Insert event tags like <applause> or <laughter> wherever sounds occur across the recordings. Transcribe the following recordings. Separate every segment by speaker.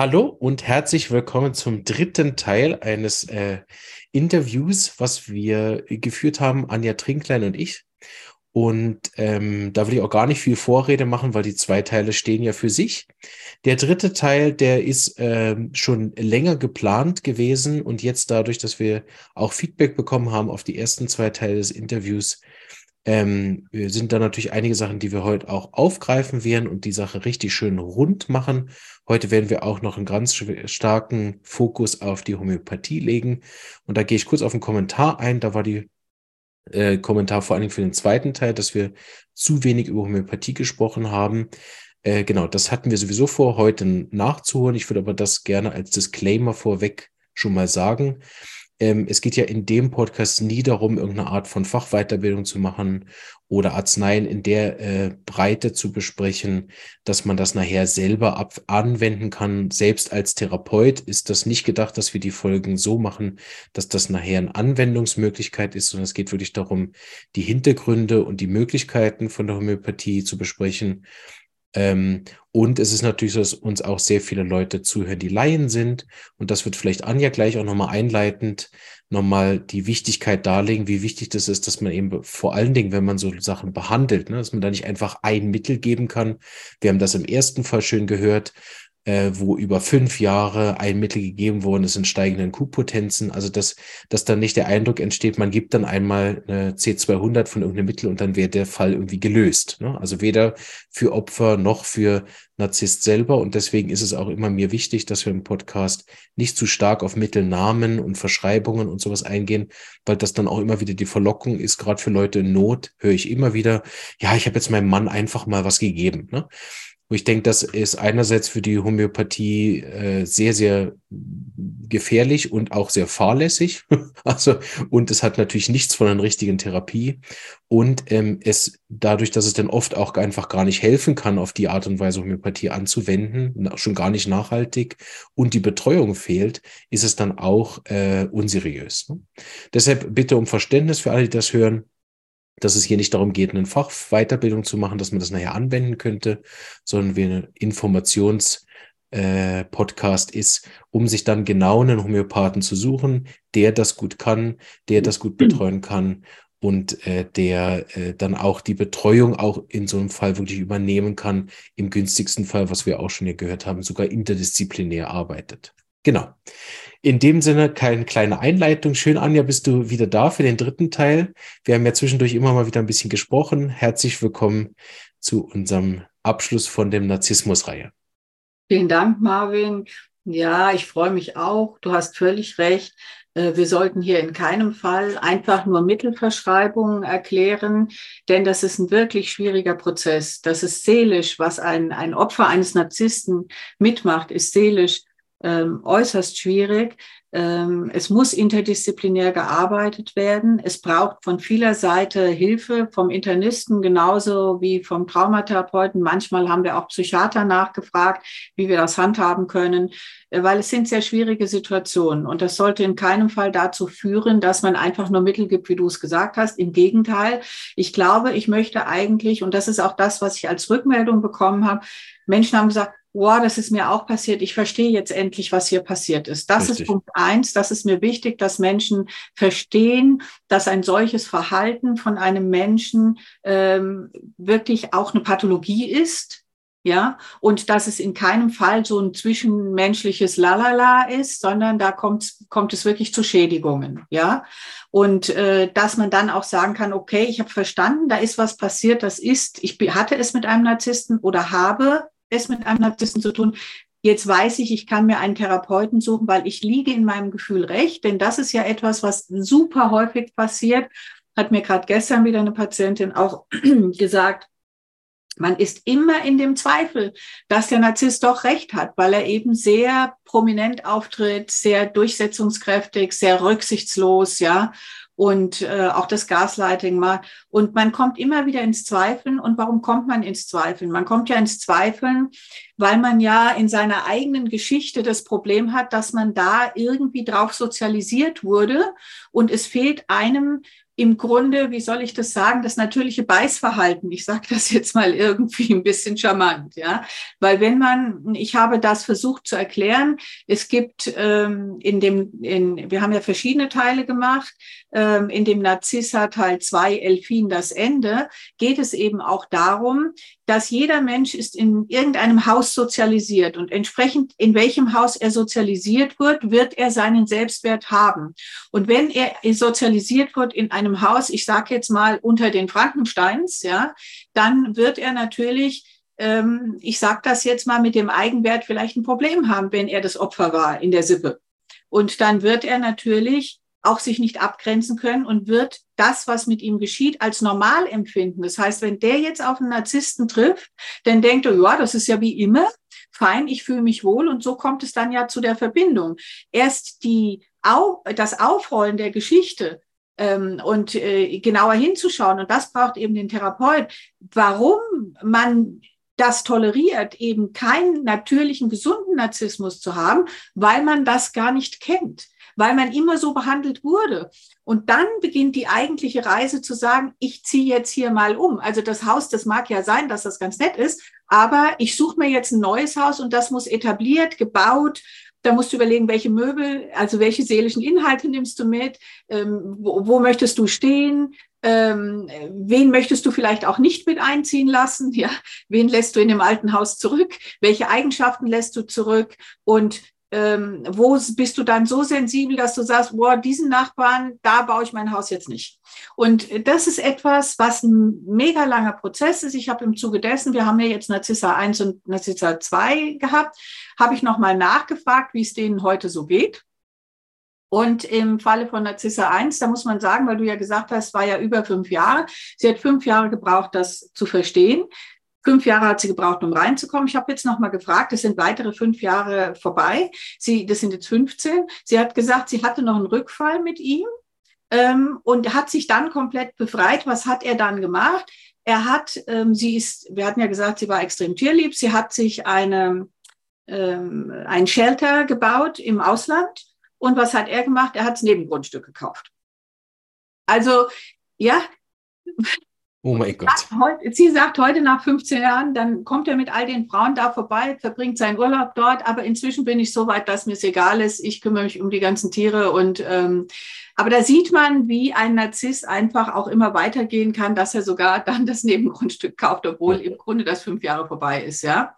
Speaker 1: Hallo und herzlich willkommen zum dritten Teil eines äh, Interviews, was wir geführt haben, Anja Trinklein und ich. Und ähm, da will ich auch gar nicht viel Vorrede machen, weil die zwei Teile stehen ja für sich. Der dritte Teil, der ist ähm, schon länger geplant gewesen und jetzt dadurch, dass wir auch Feedback bekommen haben auf die ersten zwei Teile des Interviews, ähm, sind da natürlich einige Sachen, die wir heute auch aufgreifen werden und die Sache richtig schön rund machen. Heute werden wir auch noch einen ganz starken Fokus auf die Homöopathie legen. Und da gehe ich kurz auf einen Kommentar ein. Da war die äh, Kommentar vor allen Dingen für den zweiten Teil, dass wir zu wenig über Homöopathie gesprochen haben. Äh, genau, das hatten wir sowieso vor, heute nachzuholen. Ich würde aber das gerne als Disclaimer vorweg schon mal sagen ähm, es geht ja in dem Podcast nie darum, irgendeine Art von Fachweiterbildung zu machen oder Arzneien in der äh, Breite zu besprechen, dass man das nachher selber ab anwenden kann. Selbst als Therapeut ist das nicht gedacht, dass wir die Folgen so machen, dass das nachher eine Anwendungsmöglichkeit ist, sondern es geht wirklich darum, die Hintergründe und die Möglichkeiten von der Homöopathie zu besprechen ähm, und es ist natürlich so, dass uns auch sehr viele Leute zuhören, die Laien sind. Und das wird vielleicht Anja gleich auch nochmal einleitend nochmal die Wichtigkeit darlegen, wie wichtig das ist, dass man eben vor allen Dingen, wenn man so Sachen behandelt, ne, dass man da nicht einfach ein Mittel geben kann. Wir haben das im ersten Fall schön gehört, äh, wo über fünf Jahre ein Mittel gegeben worden ist in steigenden Q-Potenzen. Also dass, dass dann nicht der Eindruck entsteht, man gibt dann einmal eine C200 von irgendeinem Mittel und dann wäre der Fall irgendwie gelöst. Ne? Also weder für Opfer noch für Narzisst selber. Und deswegen ist es auch immer mir wichtig, dass wir im Podcast nicht zu stark auf Mittelnamen und Verschreibungen und sowas eingehen, weil das dann auch immer wieder die Verlockung ist, gerade für Leute in Not, höre ich immer wieder, ja, ich habe jetzt meinem Mann einfach mal was gegeben. Ne? Und ich denke, das ist einerseits für die Homöopathie äh, sehr, sehr gefährlich und auch sehr fahrlässig. <laughs> also, und es hat natürlich nichts von einer richtigen Therapie. Und ähm, es dadurch, dass es dann oft auch einfach gar nicht helfen kann, auf die Art und Weise Homöopathie anzuwenden, schon gar nicht nachhaltig und die Betreuung fehlt, ist es dann auch äh, unseriös. Ne? Deshalb bitte um Verständnis für alle, die das hören dass es hier nicht darum geht, einen Fach Weiterbildung zu machen, dass man das nachher anwenden könnte, sondern wie ein Informations-Podcast äh, ist, um sich dann genau einen Homöopathen zu suchen, der das gut kann, der das gut betreuen kann und äh, der äh, dann auch die Betreuung auch in so einem Fall wirklich übernehmen kann, im günstigsten Fall, was wir auch schon hier gehört haben, sogar interdisziplinär arbeitet. Genau. In dem Sinne, keine kleine Einleitung. Schön, Anja, bist du wieder da für den dritten Teil. Wir haben ja zwischendurch immer mal wieder ein bisschen gesprochen. Herzlich willkommen zu unserem Abschluss von dem Narzissmus-Reihe.
Speaker 2: Vielen Dank, Marvin. Ja, ich freue mich auch. Du hast völlig recht. Äh, wir sollten hier in keinem Fall einfach nur Mittelverschreibungen erklären, denn das ist ein wirklich schwieriger Prozess. Das ist seelisch, was ein, ein Opfer eines Narzissten mitmacht, ist seelisch ähm, äußerst schwierig. Ähm, es muss interdisziplinär gearbeitet werden. Es braucht von vieler Seite Hilfe vom Internisten genauso wie vom Traumatherapeuten. Manchmal haben wir auch Psychiater nachgefragt, wie wir das handhaben können, äh, weil es sind sehr schwierige Situationen. Und das sollte in keinem Fall dazu führen, dass man einfach nur Mittel gibt, wie du es gesagt hast. Im Gegenteil, ich glaube, ich möchte eigentlich, und das ist auch das, was ich als Rückmeldung bekommen habe, Menschen haben gesagt, wow, das ist mir auch passiert. Ich verstehe jetzt endlich, was hier passiert ist. Das Richtig. ist Punkt eins. Das ist mir wichtig, dass Menschen verstehen, dass ein solches Verhalten von einem Menschen ähm, wirklich auch eine Pathologie ist. Ja, und dass es in keinem Fall so ein zwischenmenschliches Lalala ist, sondern da kommt, kommt es wirklich zu Schädigungen. Ja, und äh, dass man dann auch sagen kann, okay, ich habe verstanden, da ist was passiert, das ist, ich hatte es mit einem Narzissten oder habe mit einem Narzissten zu tun. Jetzt weiß ich, ich kann mir einen Therapeuten suchen, weil ich liege in meinem Gefühl recht, denn das ist ja etwas, was super häufig passiert. Hat mir gerade gestern wieder eine Patientin auch <clears throat> gesagt, man ist immer in dem Zweifel, dass der Narzisst doch recht hat, weil er eben sehr prominent auftritt, sehr durchsetzungskräftig, sehr rücksichtslos, ja und äh, auch das Gaslighting mal. Und man kommt immer wieder ins Zweifeln. Und warum kommt man ins Zweifeln? Man kommt ja ins Zweifeln, weil man ja in seiner eigenen Geschichte das Problem hat, dass man da irgendwie drauf sozialisiert wurde und es fehlt einem im Grunde, wie soll ich das sagen, das natürliche Beißverhalten. Ich sage das jetzt mal irgendwie ein bisschen charmant, ja, weil wenn man, ich habe das versucht zu erklären, es gibt ähm, in dem, in, wir haben ja verschiedene Teile gemacht, ähm, in dem Narzissa Teil 2, Elfin, das Ende, geht es eben auch darum, dass jeder Mensch ist in irgendeinem Haus sozialisiert und entsprechend in welchem Haus er sozialisiert wird, wird er seinen Selbstwert haben. Und wenn er sozialisiert wird in einem Haus, ich sage jetzt mal unter den Frankensteins, ja, dann wird er natürlich ähm, ich sage das jetzt mal mit dem Eigenwert vielleicht ein Problem haben, wenn er das Opfer war in der Sippe. Und dann wird er natürlich auch sich nicht abgrenzen können und wird das, was mit ihm geschieht, als normal empfinden. Das heißt, wenn der jetzt auf einen Narzissten trifft, dann denkt er, ja, das ist ja wie immer, fein, ich fühle mich wohl und so kommt es dann ja zu der Verbindung. Erst die, das Aufrollen der Geschichte ähm, und äh, genauer hinzuschauen, und das braucht eben den Therapeut, warum man das toleriert, eben keinen natürlichen, gesunden Narzissmus zu haben, weil man das gar nicht kennt weil man immer so behandelt wurde. Und dann beginnt die eigentliche Reise zu sagen, ich ziehe jetzt hier mal um. Also das Haus, das mag ja sein, dass das ganz nett ist, aber ich suche mir jetzt ein neues Haus und das muss etabliert, gebaut. Da musst du überlegen, welche Möbel, also welche seelischen Inhalte nimmst du mit, ähm, wo, wo möchtest du stehen, ähm, wen möchtest du vielleicht auch nicht mit einziehen lassen? Ja, wen lässt du in dem alten Haus zurück? Welche Eigenschaften lässt du zurück? Und ähm, wo bist du dann so sensibel, dass du sagst, boah, diesen Nachbarn, da baue ich mein Haus jetzt nicht. Und das ist etwas, was ein mega langer Prozess ist. Ich habe im Zuge dessen, wir haben ja jetzt Narzissa 1 und Narzissa 2 gehabt, habe ich nochmal nachgefragt, wie es denen heute so geht. Und im Falle von Narzissa 1, da muss man sagen, weil du ja gesagt hast, war ja über fünf Jahre. Sie hat fünf Jahre gebraucht, das zu verstehen. Fünf Jahre hat sie gebraucht, um reinzukommen. Ich habe jetzt noch mal gefragt, es sind weitere fünf Jahre vorbei. Sie, das sind jetzt 15. Sie hat gesagt, sie hatte noch einen Rückfall mit ihm ähm, und hat sich dann komplett befreit. Was hat er dann gemacht? Er hat, ähm, sie ist, wir hatten ja gesagt, sie war extrem tierlieb. Sie hat sich eine, ähm, ein Shelter gebaut im Ausland. Und was hat er gemacht? Er hat das Nebengrundstück gekauft. Also, ja,
Speaker 1: Oh mein Gott.
Speaker 2: Sie sagt heute nach 15 Jahren, dann kommt er mit all den Frauen da vorbei, verbringt seinen Urlaub dort, aber inzwischen bin ich so weit, dass mir es egal ist. Ich kümmere mich um die ganzen Tiere und ähm, aber da sieht man, wie ein Narzisst einfach auch immer weitergehen kann, dass er sogar dann das Nebengrundstück kauft, obwohl im Grunde das fünf Jahre vorbei ist, ja.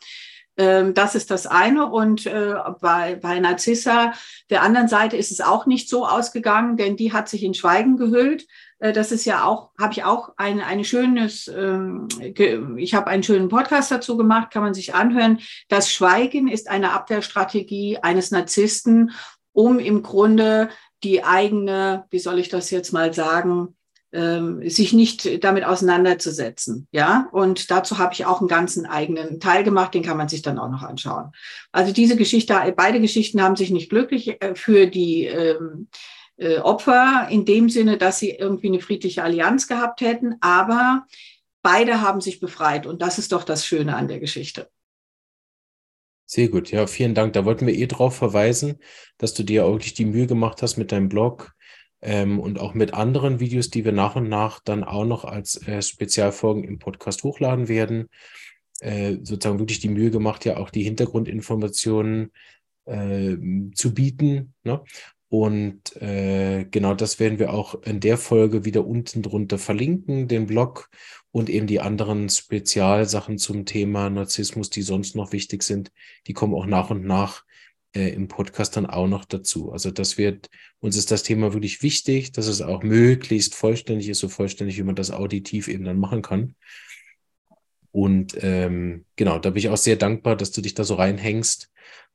Speaker 2: Ähm, das ist das eine. Und äh, bei, bei Narzissa, der anderen Seite, ist es auch nicht so ausgegangen, denn die hat sich in Schweigen gehüllt. Äh, das ist ja auch, habe ich auch ein, ein schönes, ähm, ich habe einen schönen Podcast dazu gemacht, kann man sich anhören. Das Schweigen ist eine Abwehrstrategie eines Narzissten, um im Grunde die eigene, wie soll ich das jetzt mal sagen, ähm, sich nicht damit auseinanderzusetzen. Ja, und dazu habe ich auch einen ganzen eigenen Teil gemacht, den kann man sich dann auch noch anschauen. Also diese Geschichte, beide Geschichten haben sich nicht glücklich äh, für die ähm, äh, Opfer in dem Sinne, dass sie irgendwie eine friedliche Allianz gehabt hätten, aber beide haben sich befreit und das ist doch das Schöne an der Geschichte.
Speaker 1: Sehr gut, ja, vielen Dank. Da wollten wir eh darauf verweisen, dass du dir auch wirklich die Mühe gemacht hast mit deinem Blog ähm, und auch mit anderen Videos, die wir nach und nach dann auch noch als äh, Spezialfolgen im Podcast hochladen werden. Äh, sozusagen wirklich die Mühe gemacht, ja auch die Hintergrundinformationen äh, zu bieten. Ne? Und äh, genau das werden wir auch in der Folge wieder unten drunter verlinken, den Blog und eben die anderen Spezialsachen zum Thema Narzissmus, die sonst noch wichtig sind, die kommen auch nach und nach äh, im Podcast dann auch noch dazu. Also das wird, uns ist das Thema wirklich wichtig, dass es auch möglichst vollständig ist, so vollständig, wie man das auditiv eben dann machen kann. Und ähm, genau, da bin ich auch sehr dankbar, dass du dich da so reinhängst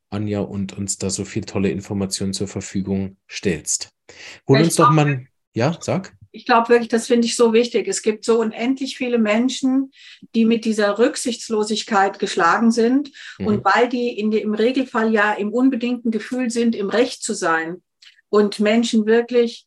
Speaker 1: Anja, und uns da so viel tolle Informationen zur Verfügung stellst. Hol uns doch mal, ja, sag.
Speaker 2: Ich glaube wirklich, das finde ich so wichtig. Es gibt so unendlich viele Menschen, die mit dieser Rücksichtslosigkeit geschlagen sind. Mhm. Und weil die, in im Regelfall ja im unbedingten Gefühl sind, im Recht zu sein und Menschen wirklich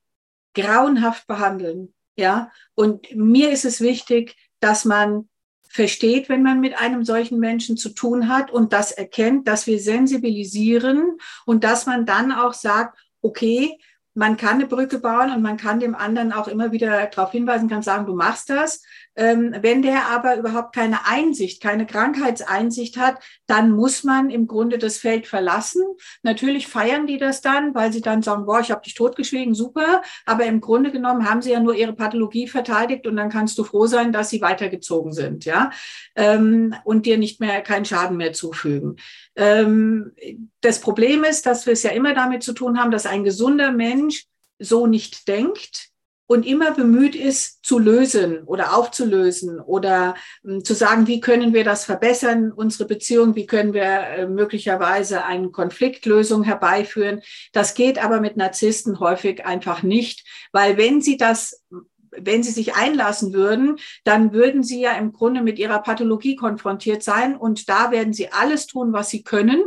Speaker 2: grauenhaft behandeln. Ja, und mir ist es wichtig, dass man versteht, wenn man mit einem solchen Menschen zu tun hat und das erkennt, dass wir sensibilisieren und dass man dann auch sagt, okay, man kann eine Brücke bauen und man kann dem anderen auch immer wieder darauf hinweisen, kann sagen, du machst das. Ähm, wenn der aber überhaupt keine Einsicht, keine Krankheitseinsicht hat, dann muss man im Grunde das Feld verlassen. Natürlich feiern die das dann, weil sie dann sagen, boah, ich habe dich totgeschwiegen, super. Aber im Grunde genommen haben sie ja nur ihre Pathologie verteidigt und dann kannst du froh sein, dass sie weitergezogen sind, ja, ähm, und dir nicht mehr keinen Schaden mehr zufügen. Ähm, das Problem ist, dass wir es ja immer damit zu tun haben, dass ein gesunder Mensch so nicht denkt und immer bemüht ist, zu lösen oder aufzulösen oder äh, zu sagen, wie können wir das verbessern, unsere Beziehung, wie können wir äh, möglicherweise eine Konfliktlösung herbeiführen. Das geht aber mit Narzissten häufig einfach nicht, weil wenn sie das wenn sie sich einlassen würden, dann würden sie ja im Grunde mit ihrer Pathologie konfrontiert sein und da werden sie alles tun, was sie können,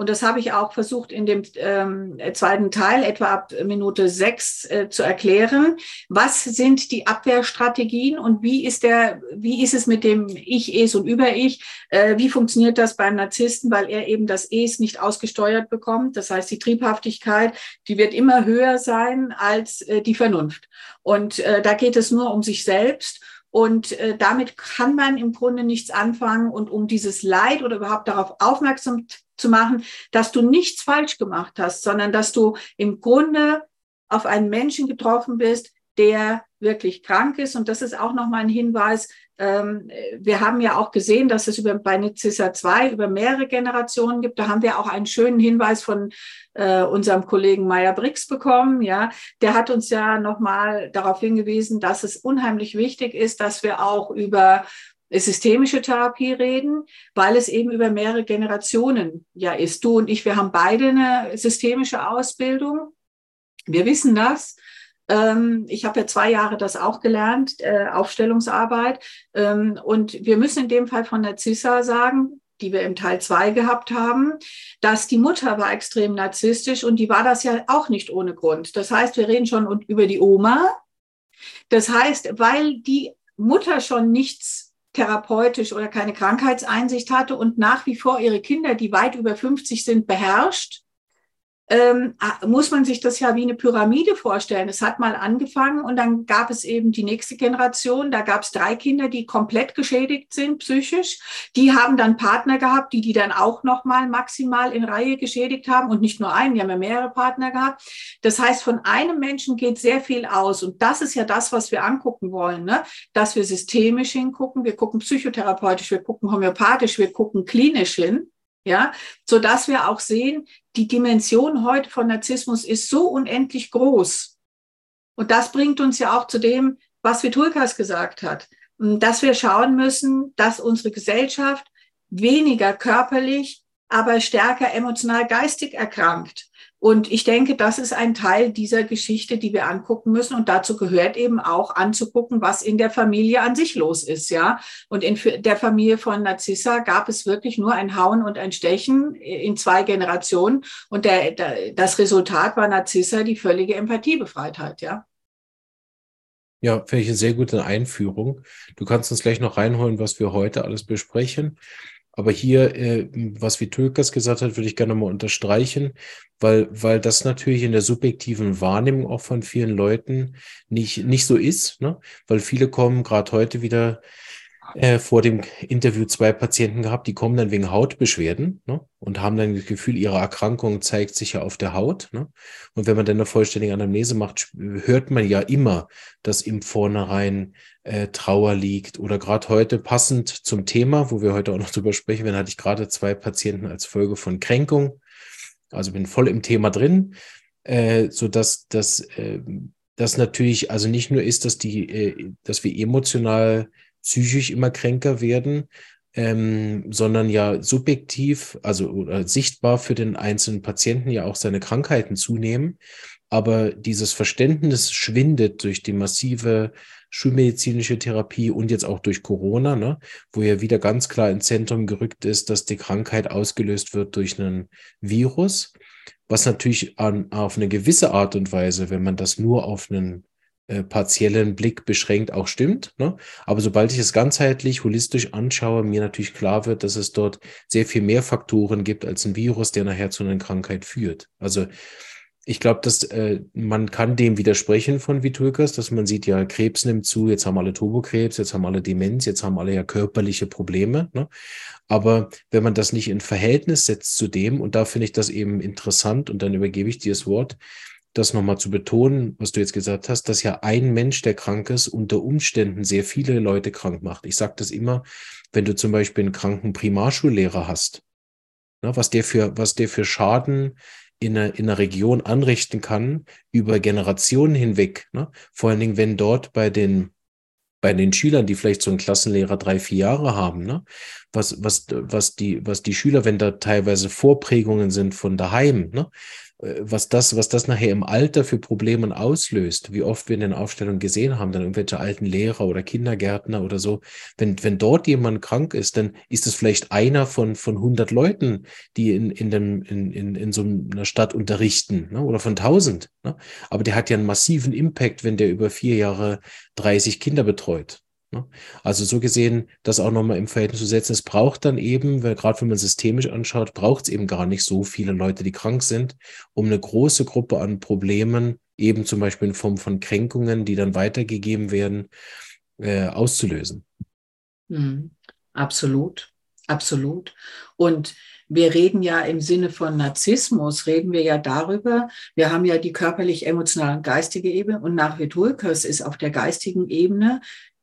Speaker 2: und das habe ich auch versucht in dem ähm, zweiten Teil, etwa ab Minute sechs, äh, zu erklären. Was sind die Abwehrstrategien und wie ist der, wie ist es mit dem Ich, Es und Über-Ich? Äh, wie funktioniert das beim Narzissten, weil er eben das Es nicht ausgesteuert bekommt? Das heißt, die Triebhaftigkeit, die wird immer höher sein als äh, die Vernunft. Und äh, da geht es nur um sich selbst. Und äh, damit kann man im Grunde nichts anfangen. Und um dieses Leid oder überhaupt darauf aufmerksam zu machen, dass du nichts falsch gemacht hast, sondern dass du im Grunde auf einen Menschen getroffen bist, der wirklich krank ist. Und das ist auch nochmal ein Hinweis. Ähm, wir haben ja auch gesehen, dass es über, bei Nizissa 2 über mehrere Generationen gibt. Da haben wir auch einen schönen Hinweis von äh, unserem Kollegen Meyer Brix bekommen. Ja, der hat uns ja nochmal darauf hingewiesen, dass es unheimlich wichtig ist, dass wir auch über systemische Therapie reden, weil es eben über mehrere Generationen ja ist. Du und ich, wir haben beide eine systemische Ausbildung. Wir wissen das. Ähm, ich habe ja zwei Jahre das auch gelernt, äh, Aufstellungsarbeit. Ähm, und wir müssen in dem Fall von der CISA sagen, die wir im Teil zwei gehabt haben, dass die Mutter war extrem narzisstisch und die war das ja auch nicht ohne Grund. Das heißt, wir reden schon über die Oma. Das heißt, weil die Mutter schon nichts therapeutisch oder keine Krankheitseinsicht hatte und nach wie vor ihre Kinder, die weit über 50 sind, beherrscht, ähm, muss man sich das ja wie eine Pyramide vorstellen. Es hat mal angefangen und dann gab es eben die nächste Generation. Da gab es drei Kinder, die komplett geschädigt sind psychisch. Die haben dann Partner gehabt, die die dann auch noch mal maximal in Reihe geschädigt haben und nicht nur einen, die haben ja mehrere Partner gehabt. Das heißt, von einem Menschen geht sehr viel aus und das ist ja das, was wir angucken wollen, ne? dass wir systemisch hingucken, wir gucken psychotherapeutisch, wir gucken homöopathisch, wir gucken klinisch hin ja, so dass wir auch sehen, die Dimension heute von Narzissmus ist so unendlich groß. Und das bringt uns ja auch zu dem, was Vitulkas gesagt hat, dass wir schauen müssen, dass unsere Gesellschaft weniger körperlich, aber stärker emotional geistig erkrankt. Und ich denke, das ist ein Teil dieser Geschichte, die wir angucken müssen. Und dazu gehört eben auch anzugucken, was in der Familie an sich los ist, ja. Und in der Familie von Narzissa gab es wirklich nur ein Hauen und ein Stechen in zwei Generationen. Und der, der, das Resultat war Narzissa die völlige Empathiebefreitheit, ja.
Speaker 1: Ja, finde ich eine sehr gute Einführung. Du kannst uns gleich noch reinholen, was wir heute alles besprechen. Aber hier, äh, was wie Tölkers gesagt hat, würde ich gerne mal unterstreichen, weil, weil das natürlich in der subjektiven Wahrnehmung auch von vielen Leuten nicht, nicht so ist, ne? weil viele kommen gerade heute wieder äh, vor dem Interview zwei Patienten gehabt, die kommen dann wegen Hautbeschwerden ne? und haben dann das Gefühl, ihre Erkrankung zeigt sich ja auf der Haut. Ne? Und wenn man dann eine vollständige Anamnese macht, hört man ja immer, dass im Vornherein äh, Trauer liegt. Oder gerade heute passend zum Thema, wo wir heute auch noch drüber sprechen werden, hatte ich gerade zwei Patienten als Folge von Kränkung. Also bin voll im Thema drin, äh, so dass das äh, das natürlich also nicht nur ist, dass die, äh, dass wir emotional psychisch immer kränker werden, ähm, sondern ja subjektiv, also oder sichtbar für den einzelnen Patienten ja auch seine Krankheiten zunehmen. Aber dieses Verständnis schwindet durch die massive schulmedizinische Therapie und jetzt auch durch Corona, ne, wo ja wieder ganz klar ins Zentrum gerückt ist, dass die Krankheit ausgelöst wird durch einen Virus, was natürlich an, auf eine gewisse Art und Weise, wenn man das nur auf einen äh, partiellen Blick beschränkt auch stimmt. Ne? Aber sobald ich es ganzheitlich, holistisch anschaue, mir natürlich klar wird, dass es dort sehr viel mehr Faktoren gibt als ein Virus, der nachher zu einer Krankheit führt. Also ich glaube, dass äh, man kann dem widersprechen von Vitulkas, dass man sieht, ja, Krebs nimmt zu, jetzt haben alle Turbokrebs, jetzt haben alle Demenz, jetzt haben alle ja körperliche Probleme. Ne? Aber wenn man das nicht in Verhältnis setzt zu dem, und da finde ich das eben interessant, und dann übergebe ich dir das Wort, das nochmal zu betonen, was du jetzt gesagt hast, dass ja ein Mensch, der krank ist, unter Umständen sehr viele Leute krank macht. Ich sage das immer, wenn du zum Beispiel einen kranken Primarschullehrer hast, ne, was der für, was der für Schaden in einer, in einer Region anrichten kann, über Generationen hinweg. Ne? Vor allen Dingen, wenn dort bei den, bei den Schülern, die vielleicht so einen Klassenlehrer drei, vier Jahre haben, ne? was, was, was, die, was die Schüler, wenn da teilweise Vorprägungen sind von daheim, ne? Äh, was das, was das nachher im Alter für Probleme auslöst, wie oft wir in den Aufstellungen gesehen haben, dann irgendwelche alten Lehrer oder Kindergärtner oder so, wenn, wenn dort jemand krank ist, dann ist es vielleicht einer von, von 100 Leuten, die in, in, dem, in, in, in so einer Stadt unterrichten, ne? oder von 1000. Ne? Aber der hat ja einen massiven Impact, wenn der über vier Jahre 30 Kinder betreut. Ne? Also so gesehen, das auch nochmal im Verhältnis zu setzen. Es braucht dann eben, weil gerade wenn man systemisch anschaut, braucht es eben gar nicht so viele Leute, die krank sind, um eine große Gruppe an Problemen, eben zum Beispiel in Form von Kränkungen, die dann weitergegeben werden, äh, auszulösen.
Speaker 2: Mhm. Absolut, absolut. Und wir reden ja im Sinne von Narzissmus, reden wir ja darüber, wir haben ja die körperlich, emotionale und geistige Ebene und nach Vitulkas ist auf der geistigen Ebene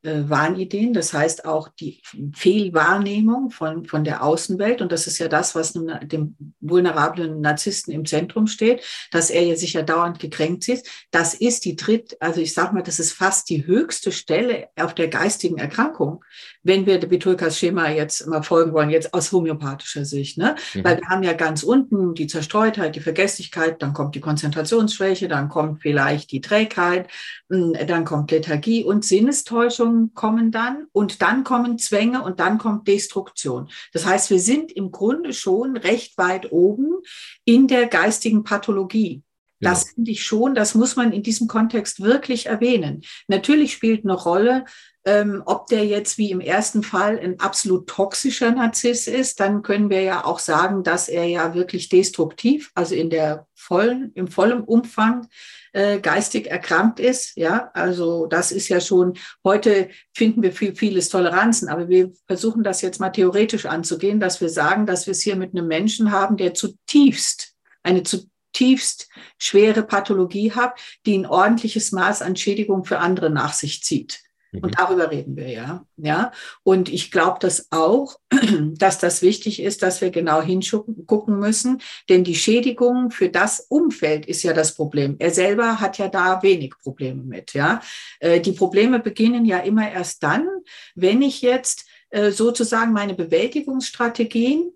Speaker 2: Wahnideen, das heißt auch die Fehlwahrnehmung von, von der Außenwelt. Und das ist ja das, was dem vulnerablen Narzissten im Zentrum steht, dass er ja sich ja dauernd gekränkt ist. Das ist die dritt, also ich sag mal, das ist fast die höchste Stelle auf der geistigen Erkrankung, wenn wir Betulkas Schema jetzt mal folgen wollen, jetzt aus homöopathischer Sicht. Ne? Mhm. Weil wir haben ja ganz unten die Zerstreutheit, die Vergesslichkeit, dann kommt die Konzentrationsschwäche, dann kommt vielleicht die Trägheit, hm, dann kommt Lethargie und Sinnestäuschung kommen dann und dann kommen Zwänge und dann kommt Destruktion. Das heißt, wir sind im Grunde schon recht weit oben in der geistigen Pathologie. Das ja. finde ich schon, das muss man in diesem Kontext wirklich erwähnen. Natürlich spielt eine Rolle, ähm, ob der jetzt wie im ersten Fall ein absolut toxischer Narziss ist, dann können wir ja auch sagen, dass er ja wirklich destruktiv, also in der vollen, im vollen Umfang äh, geistig erkrankt ist. Ja, also das ist ja schon, heute finden wir viel, vieles Toleranzen, aber wir versuchen das jetzt mal theoretisch anzugehen, dass wir sagen, dass wir es hier mit einem Menschen haben, der zutiefst, eine zutiefst schwere Pathologie hat, die ein ordentliches Maß an Schädigung für andere nach sich zieht. Und mhm. darüber reden wir ja. ja. Und ich glaube das auch, <clears throat> dass das wichtig ist, dass wir genau hingucken müssen, denn die Schädigung für das Umfeld ist ja das Problem. Er selber hat ja da wenig Probleme mit. Ja. Äh, die Probleme beginnen ja immer erst dann, wenn ich jetzt äh, sozusagen meine Bewältigungsstrategien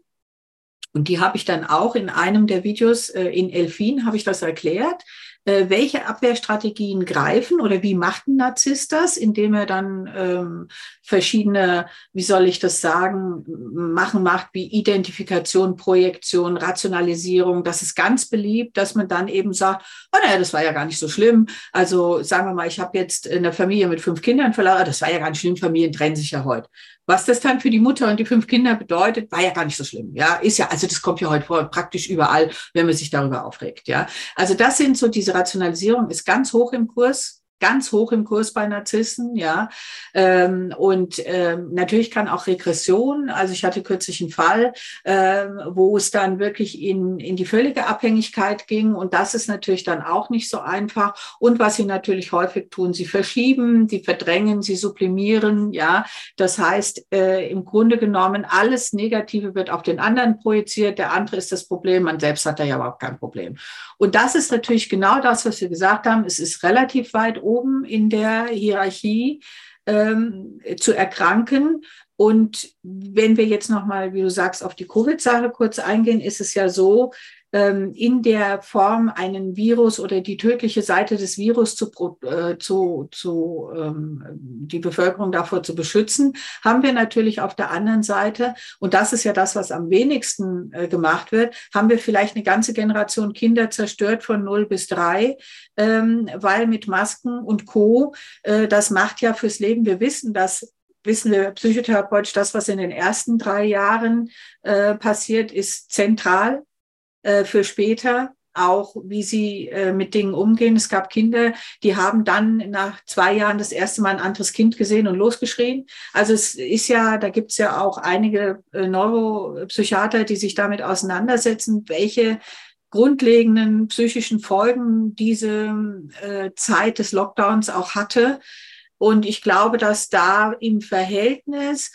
Speaker 2: und die habe ich dann auch in einem der Videos äh, in Elfin habe ich das erklärt äh, welche Abwehrstrategien greifen oder wie macht ein Narzisst das, indem er dann ähm, verschiedene, wie soll ich das sagen, machen macht, wie Identifikation, Projektion, Rationalisierung. Das ist ganz beliebt, dass man dann eben sagt, oh naja, das war ja gar nicht so schlimm. Also sagen wir mal, ich habe jetzt eine Familie mit fünf Kindern verloren, das war ja gar nicht schlimm, Familien trennen sich ja heute. Was das dann für die Mutter und die fünf Kinder bedeutet, war ja gar nicht so schlimm. Ja, ist ja, also das kommt ja heute vor, praktisch überall, wenn man sich darüber aufregt. Ja, also das sind so diese Rationalisierung ist ganz hoch im Kurs ganz hoch im Kurs bei Narzissen, ja. Ähm, und ähm, natürlich kann auch Regression, also ich hatte kürzlich einen Fall, ähm, wo es dann wirklich in, in die völlige Abhängigkeit ging. Und das ist natürlich dann auch nicht so einfach. Und was sie natürlich häufig tun, sie verschieben, sie verdrängen, sie sublimieren, ja. Das heißt, äh, im Grunde genommen, alles Negative wird auf den anderen projiziert. Der andere ist das Problem, man selbst hat da ja überhaupt kein Problem. Und das ist natürlich genau das, was wir gesagt haben. Es ist relativ weit oben in der Hierarchie ähm, zu erkranken. Und wenn wir jetzt nochmal, wie du sagst, auf die Covid-Sache kurz eingehen, ist es ja so, ähm, in der Form einen Virus oder die tödliche Seite des Virus zu, äh, zu, zu ähm, die Bevölkerung davor zu beschützen, haben wir natürlich auf der anderen Seite, und das ist ja das, was am wenigsten äh, gemacht wird, haben wir vielleicht eine ganze Generation Kinder zerstört von 0 bis 3, ähm, weil mit Masken und Co. Äh, das macht ja fürs Leben, wir wissen, dass wissen wir psychotherapeutisch, das, was in den ersten drei Jahren äh, passiert, ist zentral äh, für später. auch wie sie äh, mit Dingen umgehen. Es gab Kinder, die haben dann nach zwei Jahren das erste Mal ein anderes Kind gesehen und losgeschrien. Also es ist ja, da gibt es ja auch einige äh, Neuropsychiater, die sich damit auseinandersetzen, welche grundlegenden psychischen Folgen diese äh, Zeit des Lockdowns auch hatte. Und ich glaube, dass da im Verhältnis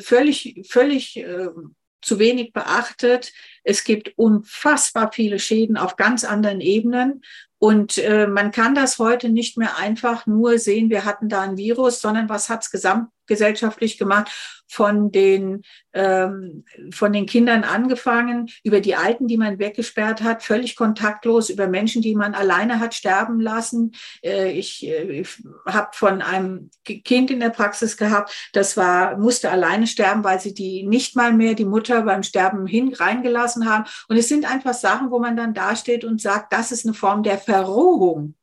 Speaker 2: völlig, völlig äh, zu wenig beachtet. Es gibt unfassbar viele Schäden auf ganz anderen Ebenen. Und äh, man kann das heute nicht mehr einfach nur sehen, wir hatten da ein Virus, sondern was hat es gesamtgesellschaftlich gemacht? von den, ähm, von den Kindern angefangen, über die Alten, die man weggesperrt hat, völlig kontaktlos, über Menschen, die man alleine hat sterben lassen. Äh, ich äh, habe von einem Kind in der Praxis gehabt, das war, musste alleine sterben, weil sie die nicht mal mehr die Mutter beim Sterben hin reingelassen haben. Und es sind einfach Sachen, wo man dann dasteht und sagt, das ist eine Form der Verrohung.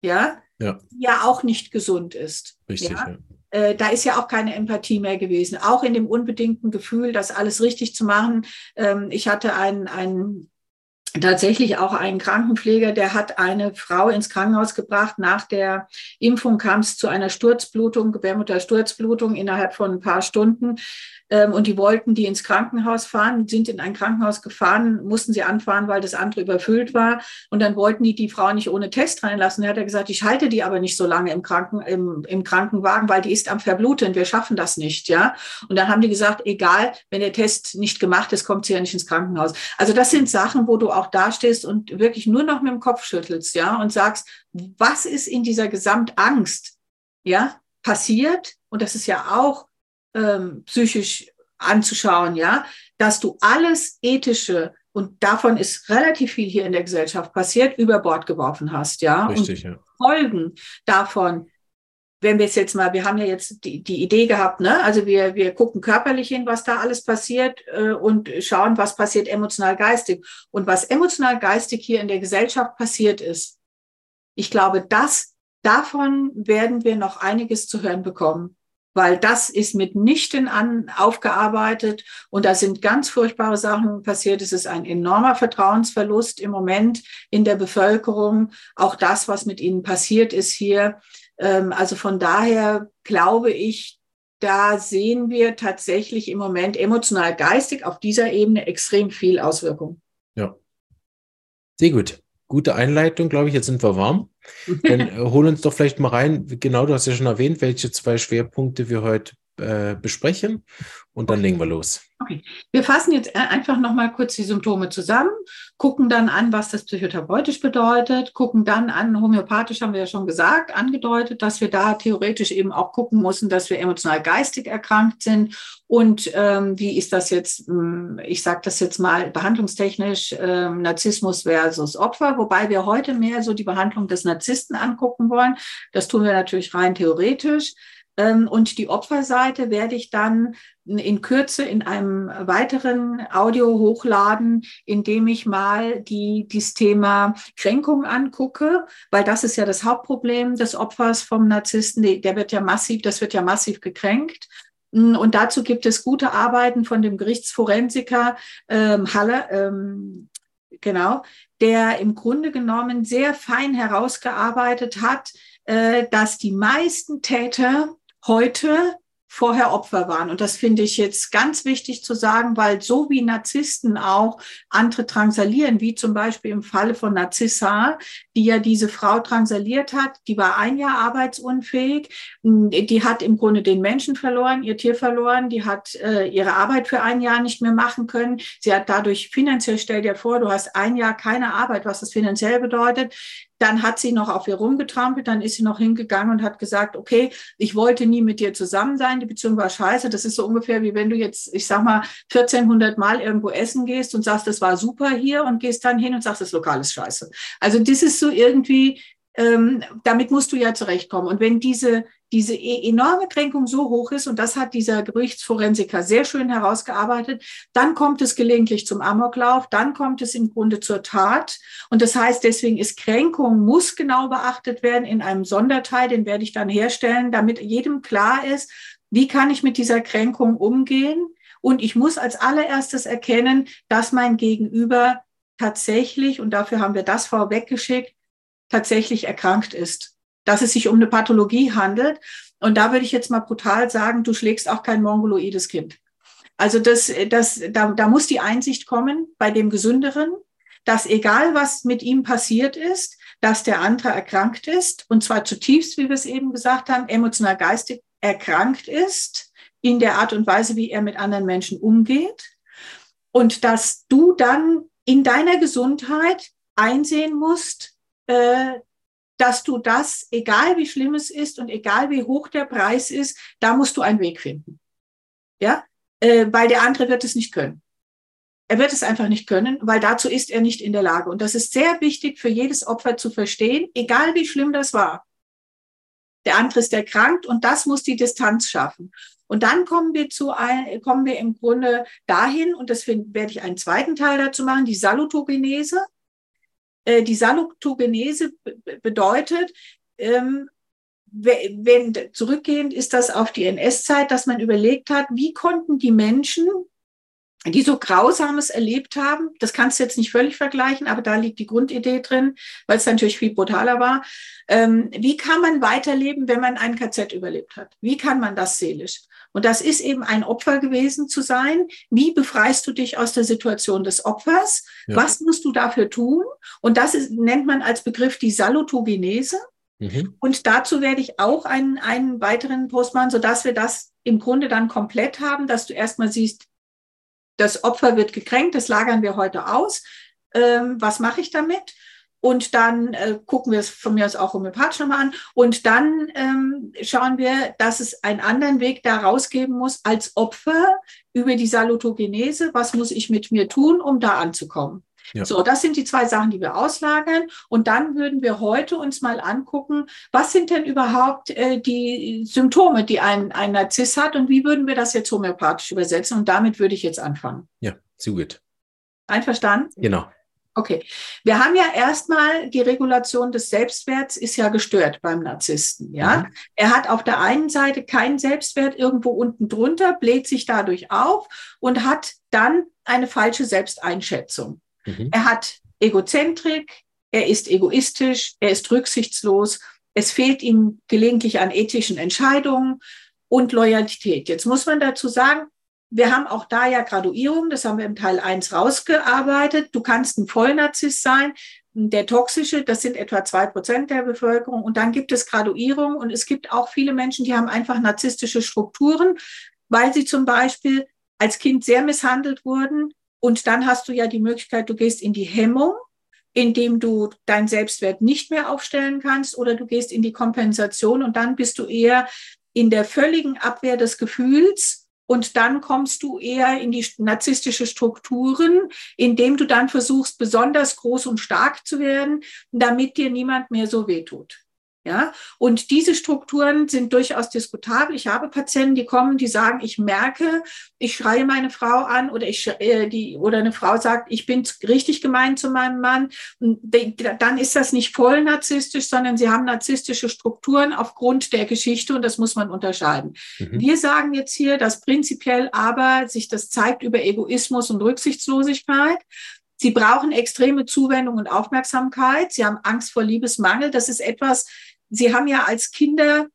Speaker 2: Ja, ja, ja auch nicht gesund ist. Richtig. Ja? ja äh, da ist ja auch keine Empathie mehr gewesen. Auch in dem unbedingten Gefühl, das alles richtig zu machen. Ähm, ich hatte einen, einen tatsächlich auch einen Krankenpfleger, der hat eine Frau ins Krankenhaus gebracht. Nach der Impfung kam es zu einer Sturzblutung, Gebärmuttersturzblutung innerhalb von ein paar Stunden. Ähm, und die wollten die ins Krankenhaus fahren, sind in ein Krankenhaus gefahren, mussten sie anfahren, weil das andere überfüllt war. Und dann wollten die die Frau nicht ohne Test reinlassen. Da hat er gesagt, ich halte die aber nicht so lange im, Kranken, im, im Krankenwagen, weil die ist am Verbluten. Wir schaffen das nicht. Ja. Und dann haben die gesagt, egal, wenn der Test nicht gemacht ist, kommt sie ja nicht ins Krankenhaus. Also das sind Sachen, wo du auch dastehst und wirklich nur noch mit dem Kopf schüttelst, ja, und sagst, was ist in dieser Gesamtangst, ja, passiert? Und das ist ja auch ähm, psychisch anzuschauen, ja, dass du alles ethische und davon ist relativ viel hier in der Gesellschaft passiert, über Bord geworfen hast, ja. Richtig, und ja. Folgen davon, wenn wir es jetzt mal, wir haben ja jetzt die, die Idee gehabt, ne? Also wir, wir gucken körperlich hin, was da alles passiert äh, und schauen, was passiert emotional geistig. Und was emotional geistig hier in der Gesellschaft passiert ist, ich glaube, das, davon werden wir noch einiges zu hören bekommen weil das ist mitnichten an, aufgearbeitet und da sind ganz furchtbare Sachen passiert. Es ist ein enormer Vertrauensverlust im Moment in der Bevölkerung. Auch das, was mit ihnen passiert ist hier. Ähm, also von daher glaube ich, da sehen wir tatsächlich im Moment emotional geistig auf dieser Ebene extrem viel Auswirkung.
Speaker 1: Ja. Sehr gut gute Einleitung, glaube ich. Jetzt sind wir warm. <laughs> Dann äh, hol uns doch vielleicht mal rein. Genau, du hast ja schon erwähnt, welche zwei Schwerpunkte wir heute äh, besprechen. Und dann legen wir los.
Speaker 2: Okay. Wir fassen jetzt einfach nochmal kurz die Symptome zusammen, gucken dann an, was das psychotherapeutisch bedeutet, gucken dann an, homöopathisch haben wir ja schon gesagt, angedeutet, dass wir da theoretisch eben auch gucken müssen, dass wir emotional geistig erkrankt sind. Und ähm, wie ist das jetzt, hm, ich sage das jetzt mal behandlungstechnisch, ähm, Narzissmus versus Opfer, wobei wir heute mehr so die Behandlung des Narzissten angucken wollen. Das tun wir natürlich rein theoretisch. Ähm, und die Opferseite werde ich dann in Kürze in einem weiteren Audio hochladen, indem ich mal die, dieses Thema Kränkung angucke, weil das ist ja das Hauptproblem des Opfers vom Narzissten. Der wird ja massiv, das wird ja massiv gekränkt. Und dazu gibt es gute Arbeiten von dem Gerichtsforensiker ähm, Halle, ähm, genau, der im Grunde genommen sehr fein herausgearbeitet hat, äh, dass die meisten Täter heute vorher Opfer waren. Und das finde ich jetzt ganz wichtig zu sagen, weil so wie Narzissten auch andere drangsalieren, wie zum Beispiel im Falle von Narzissa, die ja diese Frau drangsaliert hat, die war ein Jahr arbeitsunfähig, die hat im Grunde den Menschen verloren, ihr Tier verloren, die hat äh, ihre Arbeit für ein Jahr nicht mehr machen können. Sie hat dadurch finanziell, stell dir vor, du hast ein Jahr keine Arbeit, was das finanziell bedeutet. Dann hat sie noch auf ihr rumgetrampelt, dann ist sie noch hingegangen und hat gesagt, okay, ich wollte nie mit dir zusammen sein, die Beziehung war scheiße. Das ist so ungefähr wie wenn du jetzt, ich sag mal, 1400 Mal irgendwo essen gehst und sagst, das war super hier und gehst dann hin und sagst, das Lokal ist scheiße. Also das ist so irgendwie, ähm, damit musst du ja zurechtkommen. Und wenn diese, diese e-, enorme Kränkung so hoch ist, und das hat dieser Gerichtsforensiker sehr schön herausgearbeitet, dann kommt es gelegentlich zum Amoklauf, dann kommt es im Grunde zur Tat. Und das heißt, deswegen ist Kränkung, muss genau beachtet werden in einem Sonderteil, den werde ich dann herstellen, damit jedem klar ist, wie kann ich mit dieser Kränkung umgehen. Und ich muss als allererstes erkennen, dass mein Gegenüber tatsächlich, und dafür haben wir das vorweggeschickt, tatsächlich erkrankt ist. Dass es sich um eine Pathologie handelt. Und da würde ich jetzt mal brutal sagen, du schlägst auch kein mongoloides Kind. Also das, das, da, da muss die Einsicht kommen bei dem Gesünderen, dass egal was mit ihm passiert ist, dass der andere erkrankt ist und zwar zutiefst, wie wir es eben gesagt haben, emotional geistig erkrankt ist in der Art und Weise, wie er mit anderen Menschen umgeht und dass du dann in deiner Gesundheit einsehen musst, äh, dass du das, egal wie schlimm es ist und egal wie hoch der Preis ist, da musst du einen Weg finden. Ja, äh, weil der andere wird es nicht können. Er wird es einfach nicht können, weil dazu ist er nicht in der Lage. Und das ist sehr wichtig für jedes Opfer zu verstehen, egal wie schlimm das war. Der andere ist erkrankt und das muss die Distanz schaffen. Und dann kommen wir zu ein, kommen wir im Grunde dahin, und das werde ich einen zweiten Teil dazu machen, die Salutogenese. Äh, die Salutogenese bedeutet, ähm, wenn zurückgehend ist das auf die NS-Zeit, dass man überlegt hat, wie konnten die Menschen, die so Grausames erlebt haben, das kannst du jetzt nicht völlig vergleichen, aber da liegt die Grundidee drin, weil es natürlich viel brutaler war. Ähm, wie kann man weiterleben, wenn man ein KZ überlebt hat? Wie kann man das seelisch? Und das ist eben ein Opfer gewesen zu sein. Wie befreist du dich aus der Situation des Opfers? Ja. Was musst du dafür tun? Und das ist, nennt man als Begriff die Salutogenese. Mhm. Und dazu werde ich auch einen, einen weiteren Post machen, sodass wir das im Grunde dann komplett haben, dass du erstmal siehst, das Opfer wird gekränkt, das lagern wir heute aus. Ähm, was mache ich damit? Und dann äh, gucken wir es von mir aus auch homöopathisch nochmal an. Und dann ähm, schauen wir, dass es einen anderen Weg da rausgeben muss als Opfer über die Salutogenese. Was muss ich mit mir tun, um da anzukommen? Ja. So, das sind die zwei Sachen, die wir auslagern. Und dann würden wir heute uns mal angucken, was sind denn überhaupt äh, die Symptome, die ein, ein Narziss hat und wie würden wir das jetzt homöopathisch übersetzen? Und damit würde ich jetzt anfangen.
Speaker 1: Ja, so gut.
Speaker 2: Einverstanden?
Speaker 1: Genau.
Speaker 2: Okay. Wir haben ja erstmal die Regulation des Selbstwerts ist ja gestört beim Narzissten, ja. Mhm. Er hat auf der einen Seite keinen Selbstwert irgendwo unten drunter, bläht sich dadurch auf und hat dann eine falsche Selbsteinschätzung. Mhm. Er hat Egozentrik, er ist egoistisch, er ist rücksichtslos, es fehlt ihm gelegentlich an ethischen Entscheidungen und Loyalität. Jetzt muss man dazu sagen, wir haben auch da ja Graduierung, das haben wir im Teil 1 rausgearbeitet. Du kannst ein Vollnarzisst sein, der toxische, das sind etwa zwei Prozent der Bevölkerung. Und dann gibt es Graduierung und es gibt auch viele Menschen, die haben einfach narzisstische Strukturen, weil sie zum Beispiel als Kind sehr misshandelt wurden, und dann hast du ja die Möglichkeit, du gehst in die Hemmung, indem du deinen Selbstwert nicht mehr aufstellen kannst, oder du gehst in die Kompensation und dann bist du eher in der völligen Abwehr des Gefühls. Und dann kommst du eher in die narzisstische Strukturen, indem du dann versuchst, besonders groß und stark zu werden, damit dir niemand mehr so wehtut. Ja, und diese Strukturen sind durchaus diskutabel. Ich habe Patienten, die kommen, die sagen, ich merke, ich schreie meine Frau an oder ich, äh, die, oder eine Frau sagt, ich bin richtig gemein zu meinem Mann. Und dann ist das nicht voll narzisstisch, sondern sie haben narzisstische Strukturen aufgrund der Geschichte und das muss man unterscheiden. Mhm. Wir sagen jetzt hier, dass prinzipiell aber sich das zeigt über Egoismus und Rücksichtslosigkeit. Sie brauchen extreme Zuwendung und Aufmerksamkeit. Sie haben Angst vor Liebesmangel. Das ist etwas, Sie haben ja als Kinder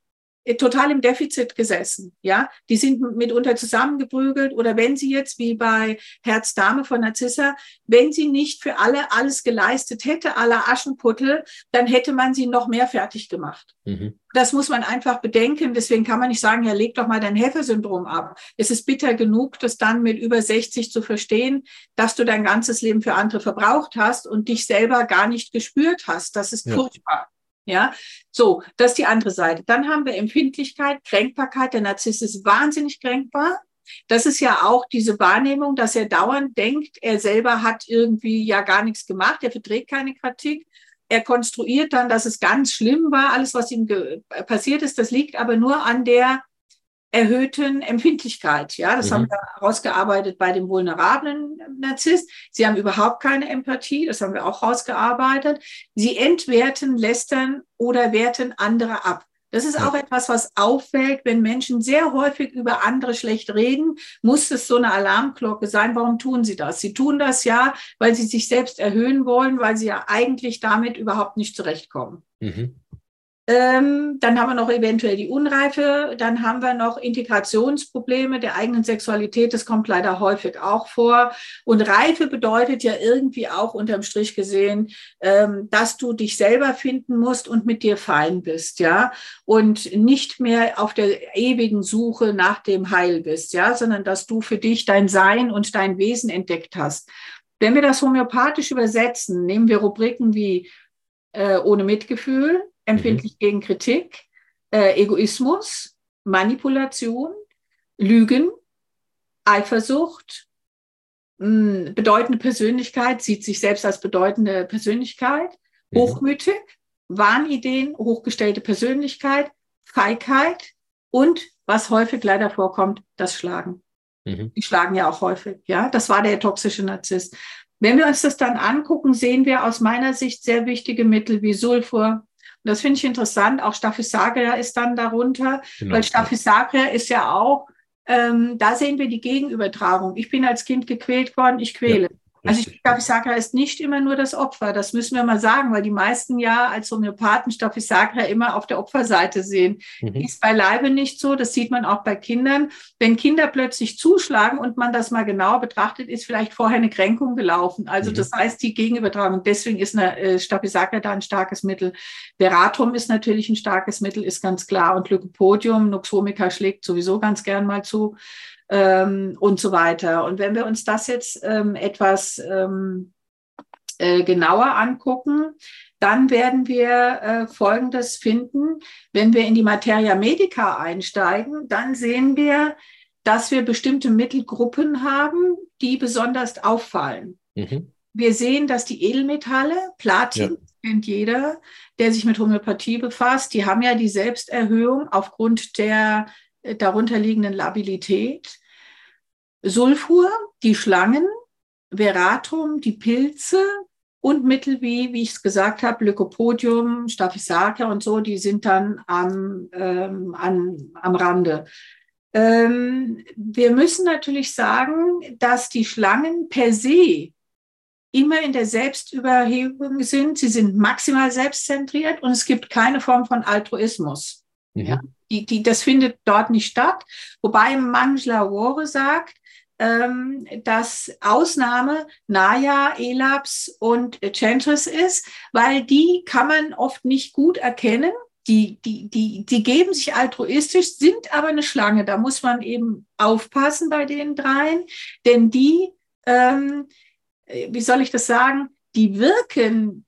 Speaker 2: äh, total im Defizit gesessen, ja. Die sind mitunter zusammengeprügelt oder wenn sie jetzt wie bei Herz Dame von Narzissa, wenn sie nicht für alle alles geleistet hätte, aller Aschenputtel, dann hätte man sie noch mehr fertig gemacht. Mhm. Das muss man einfach bedenken. Deswegen kann man nicht sagen, ja, leg doch mal dein Hefesyndrom ab. Es ist bitter genug, das dann mit über 60 zu verstehen, dass du dein ganzes Leben für andere verbraucht hast und dich selber gar nicht gespürt hast. Das ist ja. furchtbar. Ja, so, das ist die andere Seite. Dann haben wir Empfindlichkeit, Kränkbarkeit. Der Narzisst ist wahnsinnig kränkbar. Das ist ja auch diese Wahrnehmung, dass er dauernd denkt, er selber hat irgendwie ja gar nichts gemacht, er verträgt keine Kritik. Er konstruiert dann, dass es ganz schlimm war, alles, was ihm passiert ist. Das liegt aber nur an der erhöhten Empfindlichkeit. Ja, das mhm. haben wir herausgearbeitet bei dem vulnerablen Narzisst. Sie haben überhaupt keine Empathie. Das haben wir auch herausgearbeitet. Sie entwerten, lästern oder werten andere ab. Das ist auch etwas, was auffällt, wenn Menschen sehr häufig über andere schlecht reden, muss es so eine Alarmglocke sein. Warum tun sie das? Sie tun das ja, weil sie sich selbst erhöhen wollen, weil sie ja eigentlich damit überhaupt nicht zurechtkommen.
Speaker 1: Mhm.
Speaker 2: Ähm, dann haben wir noch eventuell die Unreife, dann haben wir noch Integrationsprobleme der eigenen Sexualität, das kommt leider häufig auch vor. Und Reife bedeutet ja irgendwie auch unterm Strich gesehen, ähm, dass du dich selber finden musst und mit dir fein bist, ja, und nicht mehr auf der ewigen Suche nach dem Heil bist, ja, sondern dass du für dich dein Sein und dein Wesen entdeckt hast. Wenn wir das homöopathisch übersetzen, nehmen wir Rubriken wie äh, ohne Mitgefühl, empfindlich gegen Kritik, äh, Egoismus, Manipulation, Lügen, Eifersucht, mh, bedeutende Persönlichkeit, sieht sich selbst als bedeutende Persönlichkeit,
Speaker 1: Mhm.
Speaker 2: hochmütig, Wahnideen, hochgestellte Persönlichkeit, Feigheit und, was häufig leider vorkommt, das Schlagen.
Speaker 1: Mhm.
Speaker 2: Die schlagen ja auch häufig, ja. Das war der toxische Narzisst. Wenn wir uns das dann angucken, sehen wir aus meiner Sicht sehr wichtige Mittel wie Sulfur. Und das finde ich interessant. Auch Staphysagria ist dann darunter,
Speaker 1: Genau.
Speaker 2: weil Staphysagria ist ja auch, ähm, da sehen wir die Gegenübertragung. Ich bin als Kind gequält worden, ich quäle. Also ich
Speaker 1: Richtig.
Speaker 2: Staphysagria ist nicht immer nur das Opfer, das müssen wir mal sagen, weil die meisten ja als Homöopathen Staphysagria immer auf der Opferseite sehen.
Speaker 1: Mhm.
Speaker 2: Ist beileibe nicht so, das sieht man auch bei Kindern. Wenn Kinder plötzlich zuschlagen und man das mal genauer betrachtet, ist vielleicht vorher eine Kränkung gelaufen. Also
Speaker 1: Mhm.
Speaker 2: das heißt, die Gegenübertragung, deswegen ist eine äh, Staphysagria da ein starkes Mittel. Veratum ist natürlich ein starkes Mittel, ist ganz klar. Und Lycopodium, Noxomica schlägt sowieso ganz gern mal zu ähm, und so weiter. Und wenn wir uns das jetzt ähm, etwas ähm, äh, genauer angucken, dann werden wir äh, Folgendes finden. Wenn wir in die Materia Medica einsteigen, dann sehen wir, dass wir bestimmte Mittelgruppen haben, die besonders auffallen.
Speaker 1: Mhm.
Speaker 2: Wir sehen, dass die Edelmetalle, Platin, kennt jeder, der sich mit Homöopathie befasst, die haben ja die Selbsterhöhung aufgrund der äh, darunterliegenden Labilität. Sulfur, die Schlangen, Veratum, die Pilze und Mittel wie, wie ich es gesagt habe, Lycopodium, Staphysagria und so, die sind dann am, ähm, an, am Rande. Ähm, wir müssen natürlich sagen, dass die Schlangen per se immer in der Selbstüberhebung sind. Sie sind maximal selbstzentriert und es gibt keine Form von Altruismus.
Speaker 1: Mhm.
Speaker 2: Ja. Die, die, das findet dort nicht statt. Wobei Manjlawore sagt, ähm, dass Ausnahme Naya, Elaps und Chantris ist, weil die kann man oft nicht gut erkennen. Die, die, die, die geben sich altruistisch, sind aber eine Schlange. Da muss man eben aufpassen bei den dreien, denn die, ähm, wie soll ich das sagen, die wirken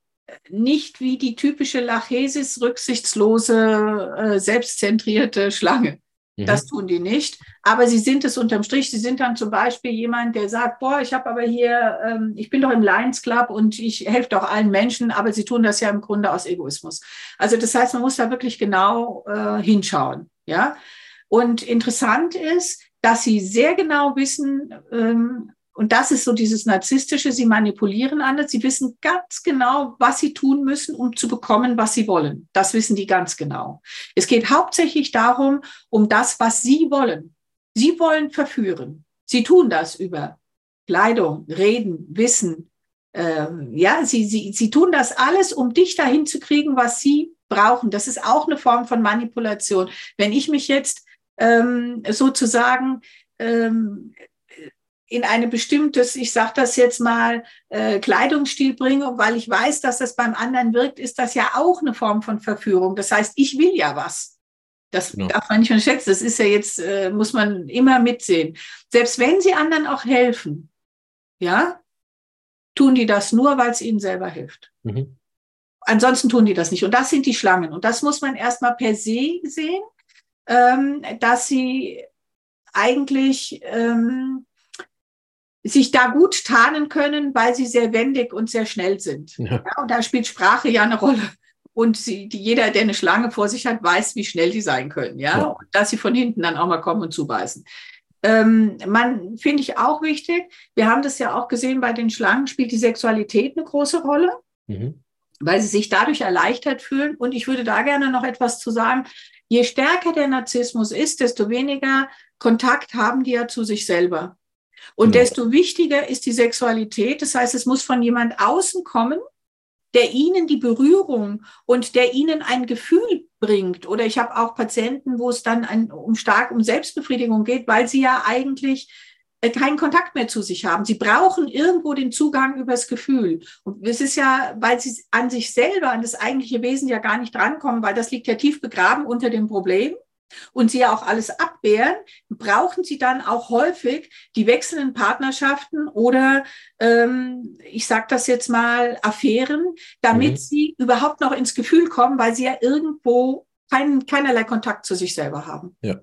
Speaker 2: nicht wie die typische Lachesis rücksichtslose, äh, selbstzentrierte Schlange.
Speaker 1: Mhm.
Speaker 2: Das tun die nicht. Aber sie sind es unterm Strich. Sie sind dann zum Beispiel jemand, der sagt, boah, ich habe aber hier, ähm, ich bin doch im Lions Club und ich helfe doch allen Menschen, aber sie tun das ja im Grunde aus Egoismus. Also das heißt, man muss da wirklich genau äh, hinschauen. Ja. Und interessant ist, dass sie sehr genau wissen, ähm, und das ist so dieses Narzisstische, sie manipulieren andere, sie wissen ganz genau, was sie tun müssen, um zu bekommen, was sie wollen. Das wissen die ganz genau. Es geht hauptsächlich darum, um das, was sie wollen. Sie wollen verführen. Sie tun das über Kleidung, Reden, Wissen. Ähm, ja, sie, sie, sie tun das alles, um dich dahin zu kriegen, was sie brauchen. Das ist auch eine Form von Manipulation. Wenn ich mich jetzt ähm, sozusagen ähm, in eine bestimmtes, ich sage das jetzt mal, äh, Kleidungsstil bringe, weil ich weiß, dass das beim anderen wirkt, ist das ja auch eine Form von Verführung. Das heißt, ich will ja was. Das
Speaker 1: Genau.
Speaker 2: darf man nicht unterschätzen. Das ist ja jetzt, äh, muss man immer mitsehen. Selbst wenn sie anderen auch helfen, ja, tun die das nur, weil es ihnen selber hilft.
Speaker 1: Mhm.
Speaker 2: Ansonsten tun die das nicht. Und das sind die Schlangen. Und das muss man erstmal per se sehen, ähm, dass sie eigentlich ähm, sich da gut tarnen können, weil sie sehr wendig und sehr schnell sind.
Speaker 1: Ja.
Speaker 2: Ja, und da spielt Sprache ja eine Rolle. Und sie, die, jeder, der eine Schlange vor sich hat, weiß, wie schnell die sein können. Ja,
Speaker 1: Ja.
Speaker 2: und dass sie von hinten dann auch mal kommen und zubeißen. Ähm, man finde ich auch wichtig. Wir haben das ja auch gesehen bei den Schlangen, spielt die Sexualität eine große Rolle.
Speaker 1: Mhm.
Speaker 2: weil sie sich dadurch erleichtert fühlen. Und ich würde da gerne noch etwas zu sagen. Je stärker der Narzissmus ist, desto weniger Kontakt haben die ja zu sich selber. Und genau. desto wichtiger ist die Sexualität. Das heißt, es muss von jemand außen kommen, der ihnen die Berührung und der ihnen ein Gefühl bringt. Oder ich habe auch Patienten, wo es dann ein, um stark um Selbstbefriedigung geht, weil sie ja eigentlich äh, keinen Kontakt mehr zu sich haben. Sie brauchen irgendwo den Zugang übers Gefühl. Und es ist ja, weil sie an sich selber, an das eigentliche Wesen ja gar nicht drankommen, weil das liegt ja tief begraben unter dem Problem und sie ja auch alles abwehren, brauchen sie dann auch häufig die wechselnden Partnerschaften oder ähm, ich sage das jetzt mal Affären, damit mhm. sie überhaupt noch ins Gefühl kommen, weil sie ja irgendwo kein, keinerlei Kontakt zu sich selber haben. Ja.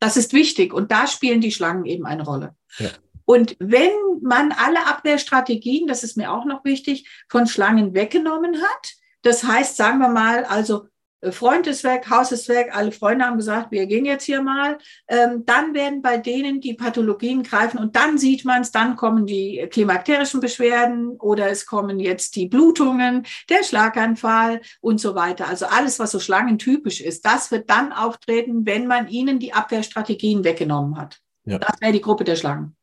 Speaker 2: Das ist wichtig und da spielen die Schlangen eben eine Rolle. Ja. Und wenn man alle Abwehrstrategien, das ist mir auch noch wichtig, von Schlangen weggenommen hat, das heißt, sagen wir mal, also Freund ist weg, Haus ist weg, alle Freunde haben gesagt, wir gehen jetzt hier mal. Ähm, dann werden bei denen die Pathologien greifen und dann sieht man es, dann kommen die klimakterischen Beschwerden oder es kommen jetzt die Blutungen, der Schlaganfall und so weiter. Also alles, was so schlangentypisch ist, das wird dann auftreten, wenn man ihnen die Abwehrstrategien weggenommen hat. Ja. Das wäre die Gruppe der Schlangen.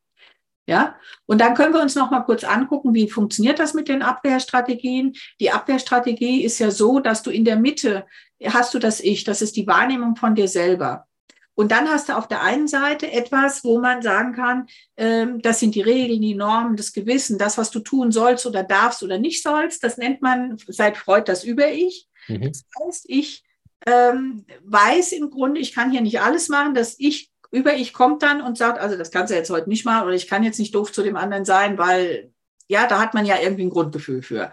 Speaker 2: Ja, und dann können wir uns noch mal kurz angucken, wie funktioniert das mit den Abwehrstrategien? Die Abwehrstrategie ist ja so, dass du in der Mitte hast du das Ich, das ist die Wahrnehmung von dir selber. Und dann hast du auf der einen Seite etwas, wo man sagen kann, ähm, das sind die Regeln, die Normen, das Gewissen, das, was du tun sollst oder darfst oder nicht sollst. Das nennt man seit Freud das Über-Ich. Mhm. Das heißt, ich ähm, weiß im Grunde, ich kann hier nicht alles machen. Das Ich, Über-Ich kommt dann und sagt, also das kannst du jetzt heute nicht machen oder ich kann jetzt nicht doof zu dem anderen sein, weil ja, da hat man ja irgendwie ein Grundgefühl für.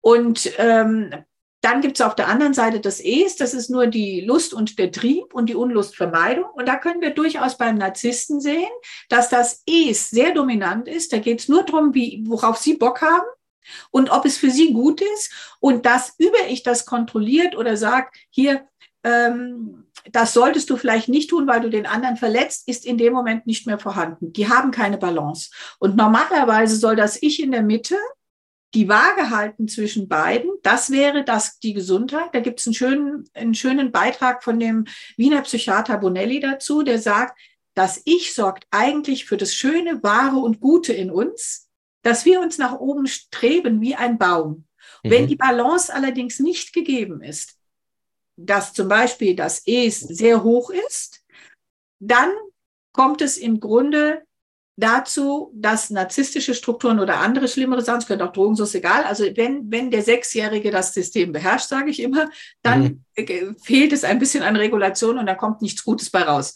Speaker 2: Und ähm, dann gibt es auf der anderen Seite das Es, das ist nur die Lust und der Trieb und die Unlustvermeidung. Und da können wir durchaus beim Narzissten sehen, dass das Es sehr dominant ist. Da geht es nur darum, wie, worauf Sie Bock haben und ob es für Sie gut ist. Und das über ich das kontrolliert oder sagt, hier, ähm, das solltest du vielleicht nicht tun, weil du den anderen verletzt, ist in dem Moment nicht mehr vorhanden. Die haben keine Balance. Und normalerweise soll das Ich in der Mitte die Waage halten zwischen beiden, das wäre das die Gesundheit. Da gibt es einen schönen, einen schönen Beitrag von dem Wiener Psychiater Bonelli dazu, der sagt, das Ich sorgt eigentlich für das Schöne, Wahre und Gute in uns, dass wir uns nach oben streben wie ein Baum. Mhm. Wenn die Balance allerdings nicht gegeben ist, dass zum Beispiel das Es sehr hoch ist, dann kommt es im Grunde dazu, dass narzisstische Strukturen oder andere schlimmere Sachen, es könnte auch Drogen, so ist egal. Also wenn, wenn der Sechsjährige das System beherrscht, sage ich immer, dann mhm. fehlt es ein bisschen an Regulation und da kommt nichts Gutes bei raus.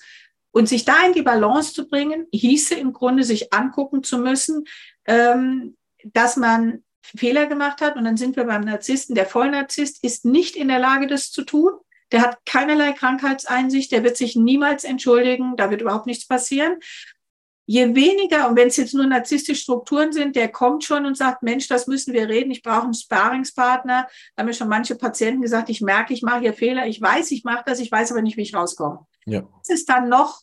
Speaker 2: Und sich da in die Balance zu bringen, hieße im Grunde, sich angucken zu müssen, ähm, dass man Fehler gemacht hat. Und dann sind wir beim Narzissten. Der Vollnarzisst ist nicht in der Lage, das zu tun. Der hat keinerlei Krankheitseinsicht, der wird sich niemals entschuldigen, da wird überhaupt nichts passieren je weniger, und wenn es jetzt nur narzisstische Strukturen sind, der kommt schon und sagt, Mensch, das müssen wir reden, ich brauche einen Sparingspartner. Da haben mir schon manche Patienten gesagt, ich merke, ich mache hier Fehler, ich weiß, ich mache das, ich weiß aber nicht, wie ich rauskomme. Ja. Das ist dann noch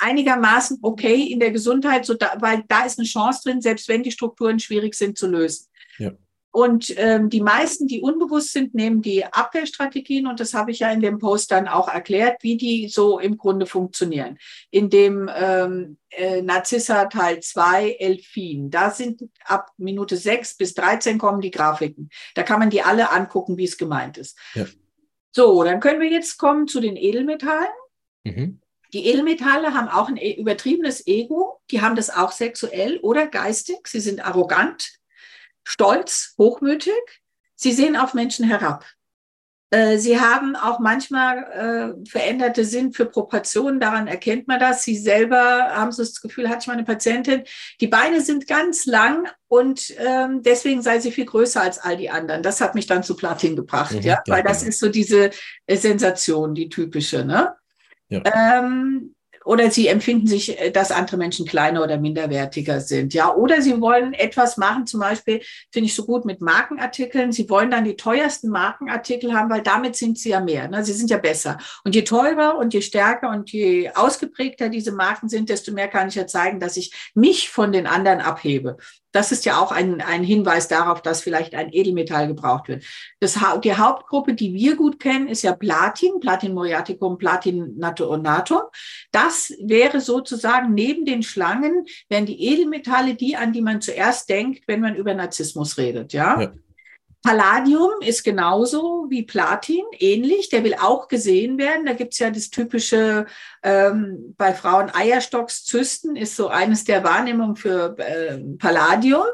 Speaker 2: einigermaßen okay in der Gesundheit, so da, weil da ist eine Chance drin, selbst wenn die Strukturen schwierig sind zu lösen. Ja. Und ähm, die meisten, die unbewusst sind, nehmen die Abwehrstrategien und das habe ich ja in dem Post dann auch erklärt, wie die so im Grunde funktionieren. In dem ähm, äh, Narzissa Teil 2, Elfin, da sind ab Minute 6 bis 13 kommen die Grafiken. Da kann man die alle angucken, wie es gemeint ist. Ja. So, dann können wir jetzt kommen zu den Edelmetallen. Mhm. Die Edelmetalle haben auch ein e, übertriebenes Ego, die haben das auch sexuell oder geistig, sie sind arrogant, stolz, hochmütig. Sie sehen auf Menschen herab. Äh, sie haben auch manchmal äh, veränderte Sinn für Proportionen, daran erkennt man das. Sie selber haben so das Gefühl, hatte ich mal eine Patientin, die Beine sind ganz lang und ähm, deswegen sei sie viel größer als all die anderen. Das hat mich dann zu Platin gebracht, mhm, ja, weil das ist so diese äh, Sensation, die typische. Ne? Ja. Ähm, oder sie empfinden sich, äh, dass andere Menschen kleiner oder minderwertiger sind. Ja, oder sie wollen etwas machen, zum Beispiel finde ich so gut mit Markenartikeln. Sie wollen dann die teuersten Markenartikel haben, weil damit sind sie ja mehr. Ne? Sie sind ja besser. Und je teurer und je stärker und je ausgeprägter diese Marken sind, desto mehr kann ich ja zeigen, dass ich mich von den anderen abhebe. Das ist ja auch ein, ein Hinweis darauf, dass vielleicht ein Edelmetall gebraucht wird. Das, die Hauptgruppe, die wir gut kennen, ist ja Platin, Platin moriaticum, Platin naturatum. Das wäre sozusagen neben den Schlangen, wären die Edelmetalle die, an die man zuerst denkt, wenn man über Narzissmus redet. ja. ja. Palladium ist genauso wie Platin, ähnlich. Der will auch gesehen werden. Da gibt's ja das typische ähm, bei Frauen Eierstockszysten, ist so eines der Wahrnehmungen für äh, Palladium.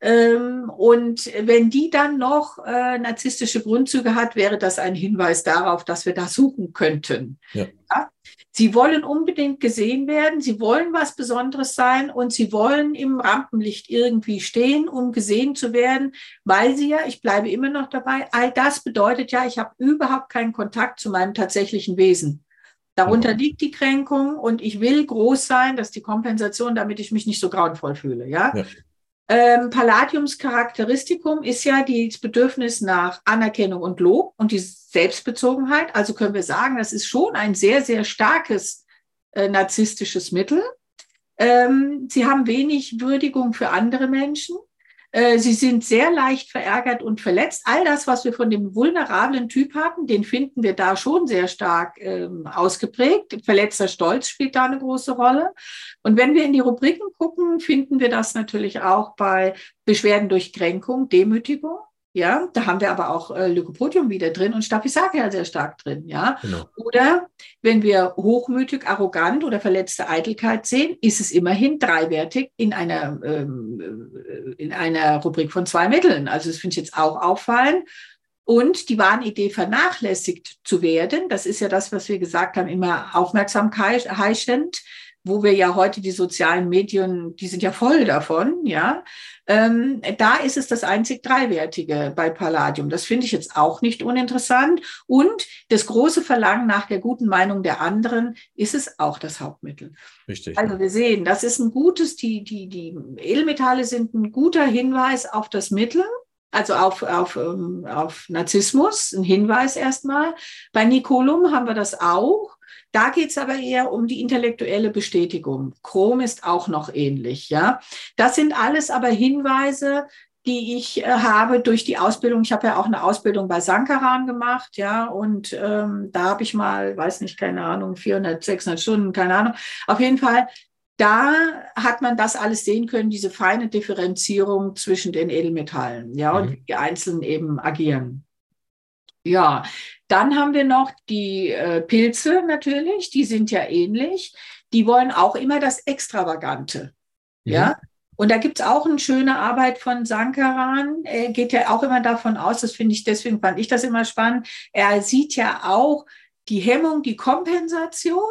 Speaker 2: Ähm, und wenn die dann noch äh, narzisstische Grundzüge hat, wäre das ein Hinweis darauf, dass wir da suchen könnten. Ja. Ja? Sie wollen unbedingt gesehen werden, sie wollen was Besonderes sein und sie wollen im Rampenlicht irgendwie stehen, um gesehen zu werden, weil sie ja, ich bleibe immer noch dabei, all das bedeutet ja, ich habe überhaupt keinen Kontakt zu meinem tatsächlichen Wesen. Darunter ja. liegt die Kränkung und ich will groß sein, das ist die Kompensation, damit ich mich nicht so grauenvoll fühle. Ja? ja. Ähm, Palladiums Charakteristikum ist ja das Bedürfnis nach Anerkennung und Lob und die Selbstbezogenheit. Also können wir sagen, das ist schon ein sehr, sehr starkes äh, narzisstisches Mittel. Ähm, sie haben wenig Würdigung für andere Menschen. Äh, sie sind sehr leicht verärgert und verletzt. All das, was wir von dem vulnerablen Typ hatten, den finden wir da schon sehr stark ähm, ausgeprägt. Verletzter Stolz spielt da eine große Rolle. Und wenn wir in die Rubriken gucken, finden wir das natürlich auch bei Beschwerden durch Kränkung, Demütigung. Ja, da haben wir aber auch äh, Lykopodium wieder drin und Staphysacia sehr stark drin. Ja, genau. oder wenn wir hochmütig, arrogant oder verletzte Eitelkeit sehen, ist es immerhin dreiwertig in einer ähm, äh, in einer Rubrik von zwei Mitteln. Also das finde ich jetzt auch auffallend. Und die Wahnidee vernachlässigt zu werden, das ist ja das, was wir gesagt haben, immer Aufmerksamkeit heischend wo wir ja heute die sozialen Medien, die sind ja voll davon, ja. Ähm, da ist es das einzig Dreiwertige bei Palladium. Das finde ich jetzt auch nicht uninteressant. Und das große Verlangen nach der guten Meinung der anderen ist es auch das Hauptmittel. Richtig. Also wir sehen, das ist ein gutes, die, die, die Edelmetalle sind ein guter Hinweis auf das Mittel also auf, auf, ähm, auf Narzissmus, ein Hinweis erstmal. Bei Nicolum haben wir das auch. Da geht es aber eher um die intellektuelle Bestätigung. Chrom ist auch noch ähnlich, ja. Das sind alles aber Hinweise, die ich äh, habe durch die Ausbildung. Ich habe ja auch eine Ausbildung bei Sankaran gemacht, ja, und ähm, da habe ich mal, weiß nicht, keine Ahnung, 400, 600 Stunden, keine Ahnung. Auf jeden Fall, da hat man das alles sehen können, diese feine Differenzierung zwischen den Edelmetallen, ja, mhm. und wie die einzelnen eben agieren. Ja, dann haben wir noch die äh, Pilze natürlich, die sind ja ähnlich. Die wollen auch immer das Extravagante. Mhm. Ja. Und da gibt es auch eine schöne Arbeit von Sankaran. Er geht ja auch immer davon aus, das finde ich, deswegen fand ich das immer spannend. Er sieht ja auch die Hemmung, die Kompensation,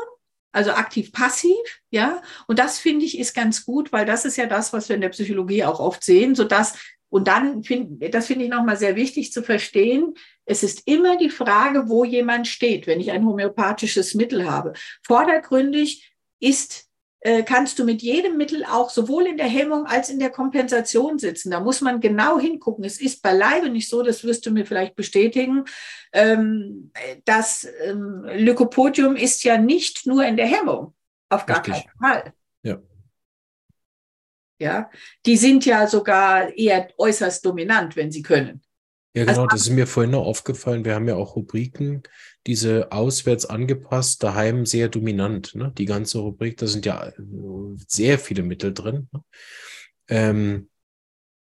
Speaker 2: also aktiv-passiv, ja. Und das finde ich ist ganz gut, weil das ist ja das, was wir in der Psychologie auch oft sehen, sodass und dann finde, das finde ich nochmal sehr wichtig zu verstehen. Es ist immer die Frage, wo jemand steht, wenn ich ein homöopathisches Mittel habe. Vordergründig ist, äh, kannst du mit jedem Mittel auch sowohl in der Hemmung als in der Kompensation sitzen. Da muss man genau hingucken. Es ist beileibe nicht so, das wirst du mir vielleicht bestätigen. Ähm, das ähm, Lykopodium ist ja nicht nur in der Hemmung. Auf gar Richtig. keinen Fall. Ja. Die sind ja sogar eher äußerst dominant, wenn sie können.
Speaker 1: Ja, genau, also, das ist mir vorhin noch aufgefallen. Wir haben ja auch Rubriken, diese auswärts angepasst, daheim sehr dominant. Ne? Die ganze Rubrik, da sind ja sehr viele Mittel drin. Ne? Ähm,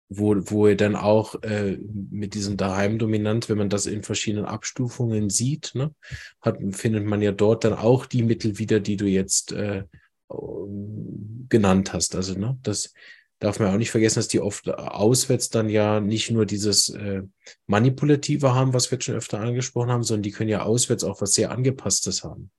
Speaker 1: wo, wo ihr dann auch äh, mit diesem daheim dominant, wenn man das in verschiedenen Abstufungen sieht, ne, hat, findet man ja dort dann auch die Mittel wieder, die du jetzt äh, genannt hast. Also, ne, das darf man auch nicht vergessen, dass die oft auswärts dann ja nicht nur dieses äh, Manipulative haben, was wir jetzt schon öfter angesprochen haben, sondern die können ja auswärts auch was sehr Angepasstes haben.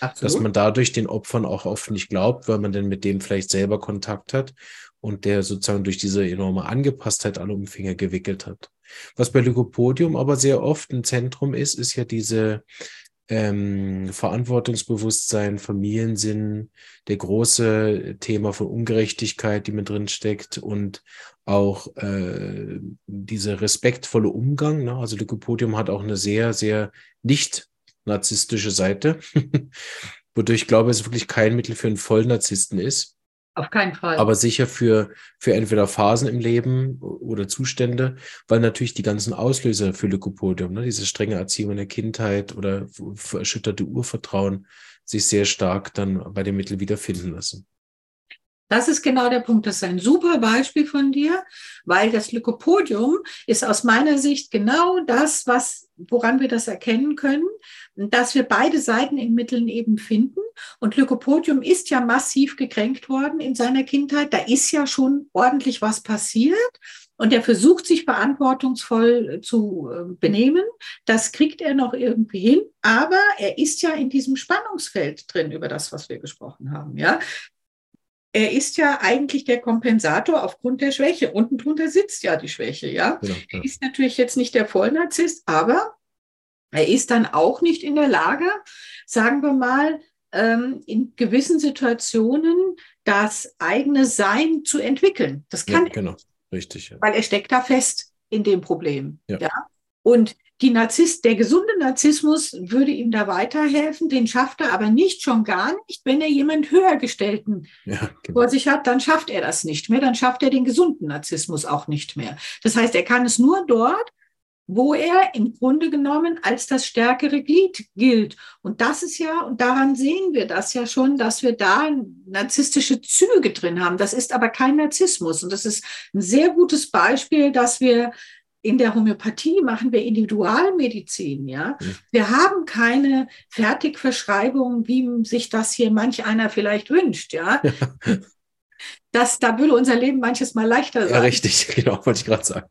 Speaker 1: Absolut. Dass man dadurch den Opfern auch oft nicht glaubt, weil man dann mit dem vielleicht selber Kontakt hat und der sozusagen durch diese enorme Angepasstheit alle Umfänge gewickelt hat. Was bei Lykopodium aber sehr oft ein Zentrum ist, ist ja diese ähm, Verantwortungsbewusstsein, Familiensinn, der große Thema von Ungerechtigkeit, die mit drin steckt und auch äh, dieser respektvolle Umgang. Ne? Also Lycopodium hat auch eine sehr, sehr nicht narzisstische Seite, <laughs> wodurch ich glaube, es wirklich kein Mittel für einen Vollnarzissten ist.
Speaker 2: Auf keinen Fall.
Speaker 1: Aber sicher für, für entweder Phasen im Leben oder Zustände, weil natürlich die ganzen Auslöser für Lykopodium, ne, diese strenge Erziehung in der Kindheit oder erschütterte Urvertrauen, sich sehr stark dann bei dem Mittel wiederfinden lassen.
Speaker 2: Das ist genau der Punkt. Das ist ein super Beispiel von dir, weil das Lykopodium ist aus meiner Sicht genau das, was, woran wir das erkennen können, dass wir beide Seiten in Mitteln eben finden. Und Lykopodium ist ja massiv gekränkt worden in seiner Kindheit. Da ist ja schon ordentlich was passiert. Und er versucht sich verantwortungsvoll zu äh, benehmen. Das kriegt er noch irgendwie hin. Aber er ist ja in diesem Spannungsfeld drin über das, was wir gesprochen haben. Ja, er ist ja eigentlich der Kompensator aufgrund der Schwäche. Unten drunter sitzt ja die Schwäche, ja. Genau, ja. Er ist natürlich jetzt nicht der Vollnarzisst, aber er ist dann auch nicht in der Lage, sagen wir mal, ähm, in gewissen Situationen das eigene Sein zu entwickeln. Das kann
Speaker 1: ja, genau, richtig.
Speaker 2: Ja. Weil er steckt da fest in dem Problem. Ja. ja? Und die Narzisst, der gesunde Narzissmus würde ihm da weiterhelfen, den schafft er aber nicht, schon gar nicht, wenn er jemand höhergestellten ja, genau. vor sich hat, dann schafft er das nicht mehr, dann schafft er den gesunden Narzissmus auch nicht mehr. Das heißt, er kann es nur dort, wo er im Grunde genommen als das stärkere Glied gilt. Und das ist ja, und daran sehen wir das ja schon, dass wir da narzisstische Züge drin haben. Das ist aber kein Narzissmus. Und das ist ein sehr gutes Beispiel, dass wir in der Homöopathie machen wir Individualmedizin, ja. Mhm. Wir haben keine Fertigverschreibung, wie sich das hier manch einer vielleicht wünscht, ja. ja. Das, da würde unser Leben manches Mal leichter sein.
Speaker 1: Ja, richtig, <laughs> genau, wollte ich gerade sagen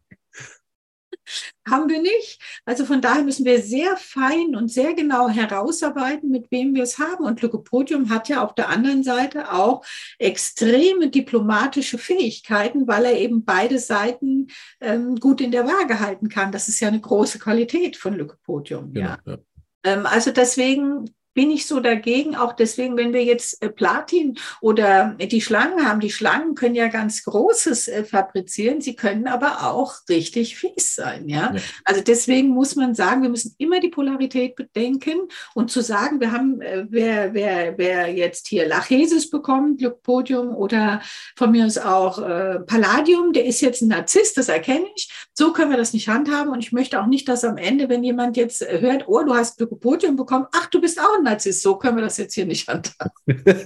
Speaker 1: <laughs>
Speaker 2: haben wir nicht. Also von daher müssen wir sehr fein und sehr genau herausarbeiten, mit wem wir es haben. Und Lycopodium hat ja auf der anderen Seite auch extreme diplomatische Fähigkeiten, weil er eben beide Seiten ähm, gut in der Waage halten kann. Das ist ja eine große Qualität von Lycopodium. Genau, ja. ja. Ähm, also deswegen bin ich so dagegen. Auch deswegen, wenn wir jetzt äh, Platin oder die Schlangen haben, die Schlangen können ja ganz Großes äh, fabrizieren, sie können aber auch richtig fies sein. Ja? ja? Also deswegen muss man sagen, wir müssen immer die Polarität bedenken und zu sagen, wir haben, äh, wer, wer, wer jetzt hier Lachesis bekommt, Glückpodium oder von mir aus auch äh, Palladium, der ist jetzt ein Narzisst, das erkenne ich. So können wir das nicht handhaben und ich möchte auch nicht, dass am Ende, wenn jemand jetzt hört, oh, du hast Glykopodium bekommen, ach, du bist auch ein Narzisst. So können wir das jetzt hier nicht handhaben. <laughs>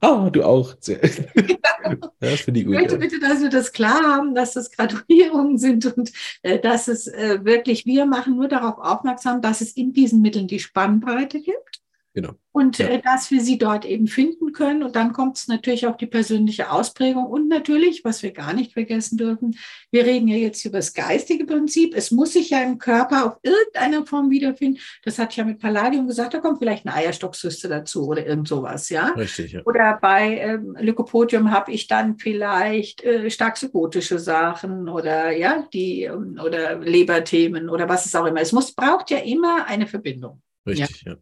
Speaker 1: ah, du auch. <laughs>
Speaker 2: das finde ich gut. Ich möchte ja. bitte, dass wir das klar haben, dass das Graduierungen sind und äh, dass es äh, wirklich, wir machen nur darauf aufmerksam, dass es in diesen Mitteln die Spannbreite gibt. Genau. Und ja. äh, dass wir sie dort eben finden können. Und dann kommt es natürlich auf die persönliche Ausprägung. Und natürlich, was wir gar nicht vergessen dürfen, wir reden ja jetzt über das geistige Prinzip. Es muss sich ja im Körper auf irgendeine Form wiederfinden. Das hatte ich ja mit Palladium gesagt, da kommt vielleicht eine Eierstockzyste dazu oder irgend sowas, ja.
Speaker 1: Richtig, ja.
Speaker 2: Oder bei ähm, Lykopodium habe ich dann vielleicht äh, stark psychotische Sachen oder ja, die ähm, oder Leberthemen oder was es auch immer. Es muss, braucht ja immer eine Verbindung.
Speaker 1: Richtig, ja. ja.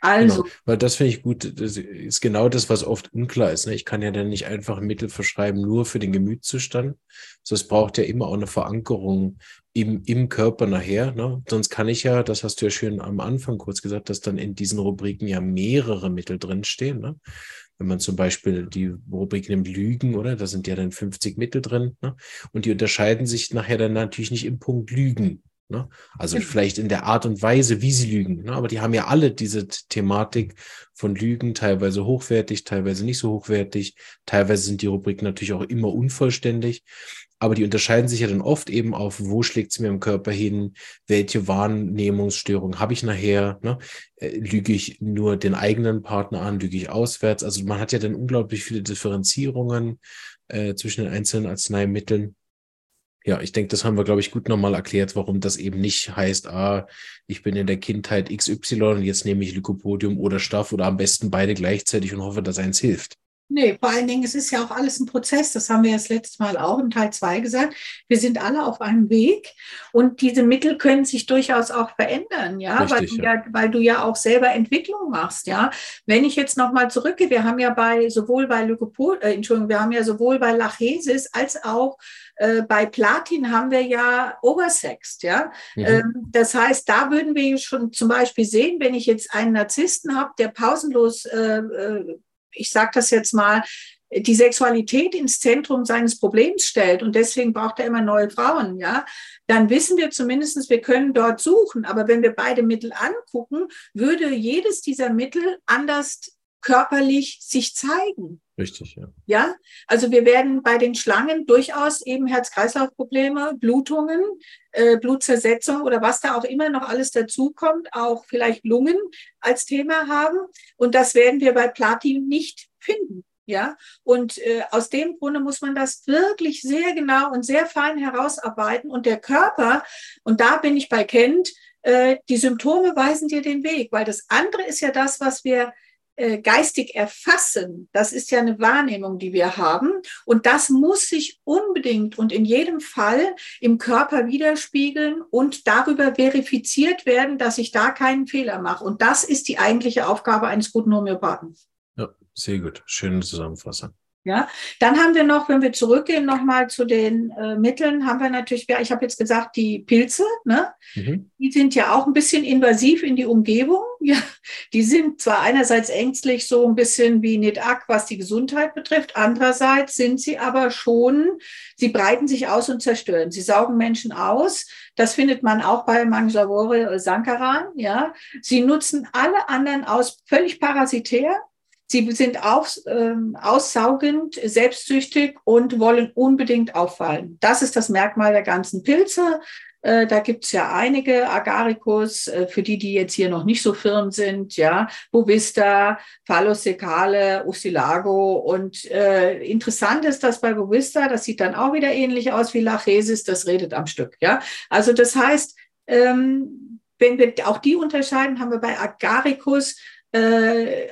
Speaker 2: Also.
Speaker 1: Genau, weil das finde ich gut. Das ist genau das, was oft unklar ist. Ne? Ich kann ja dann nicht einfach ein Mittel verschreiben, nur für den Gemütszustand. So, es braucht ja immer auch eine Verankerung im, im Körper nachher. Ne? Sonst kann ich ja, das hast du ja schön am Anfang kurz gesagt, dass dann in diesen Rubriken ja mehrere Mittel drinstehen. Ne? Wenn man zum Beispiel die Rubrik nimmt Lügen, oder? Da sind ja dann 50 Mittel drin. Ne? Und die unterscheiden sich nachher dann natürlich nicht im Punkt Lügen. Ne? Also vielleicht in der Art und Weise, wie sie lügen. Ne? Aber die haben ja alle diese Thematik von Lügen, teilweise hochwertig, teilweise nicht so hochwertig. Teilweise sind die Rubriken natürlich auch immer unvollständig. Aber die unterscheiden sich ja dann oft eben auf, wo schlägt es mir im Körper hin, welche Wahrnehmungsstörung habe ich nachher, ne? Äh, lüge ich nur den eigenen Partner an, lüge ich auswärts. Also man hat ja dann unglaublich viele Differenzierungen äh, zwischen den einzelnen Arzneimitteln. Ja, ich denke, das haben wir, glaube ich, gut nochmal erklärt, warum das eben nicht heißt, ah, ich bin in der Kindheit XY und jetzt nehme ich Lycopodium oder Staff oder am besten beide gleichzeitig und hoffe, dass eins hilft.
Speaker 2: Nee, vor allen Dingen, es ist ja auch alles ein Prozess. Das haben wir das letzte Mal auch im Teil 2 gesagt. Wir sind alle auf einem Weg und diese Mittel können sich durchaus auch verändern, ja, Richtig, weil, du ja. ja. weil du ja auch selber Entwicklung machst, ja. Wenn ich jetzt nochmal zurückgehe, wir haben ja bei sowohl bei Leukopold, äh, Entschuldigung, wir haben ja sowohl bei Lachesis als auch äh, bei Platin haben wir ja Oversext, ja. Mhm. Ähm, das heißt, da würden wir schon zum Beispiel sehen, wenn ich jetzt einen Narzissten habe, der pausenlos äh, äh ich sage das jetzt mal, die Sexualität ins Zentrum seines Problems stellt und deswegen braucht er immer neue Frauen, ja, dann wissen wir zumindestens, wir können dort suchen. Aber wenn wir beide Mittel angucken, würde jedes dieser Mittel anders körperlich sich zeigen.
Speaker 1: Richtig, ja.
Speaker 2: Ja, also wir werden bei den Schlangen durchaus eben Herz-Kreislauf-Probleme, Blutungen, äh, Blutzersetzung oder was da auch immer noch alles dazukommt, auch vielleicht Lungen als Thema haben. Und das werden wir bei Platin nicht finden. Ja, und äh, aus dem Grunde muss man das wirklich sehr genau und sehr fein herausarbeiten. Und der Körper, und da bin ich bei Kent, äh, die Symptome weisen dir den Weg, weil das andere ist ja das, was wir äh, geistig erfassen. Das ist ja eine Wahrnehmung, die wir haben. Und das muss sich unbedingt und in jedem Fall im Körper widerspiegeln und darüber verifiziert werden, dass ich da keinen Fehler mache. Und das ist die eigentliche Aufgabe eines guten Homöopathen.
Speaker 1: Sehr gut. Schöne Zusammenfassung.
Speaker 2: Ja, dann haben wir noch, wenn wir zurückgehen nochmal zu den äh, Mitteln, haben wir natürlich, ja, ich habe jetzt gesagt, die Pilze, ne? Mhm. die sind ja auch ein bisschen invasiv in die Umgebung. <laughs> Ja, die sind zwar einerseits ängstlich, so ein bisschen wie Nedak, was die Gesundheit betrifft, andererseits sind sie aber schon, sie breiten sich aus und zerstören. Sie saugen Menschen aus. Das findet man auch bei Manjavore Sankaran. Ja, sie nutzen alle anderen aus, völlig parasitär Sie sind auch äh, aussaugend, selbstsüchtig und wollen unbedingt auffallen. Das ist das Merkmal der ganzen Pilze. Äh, da gibt's ja einige Agaricus, äh, für die, die jetzt hier noch nicht so firm sind, ja, Bovista, Phallosecale, Usilago. Und äh, interessant ist, dass bei Bovista, das sieht dann auch wieder ähnlich aus wie Lachesis, das redet am Stück, ja. Also das heißt, ähm, wenn wir auch die unterscheiden, haben wir bei Agaricus äh,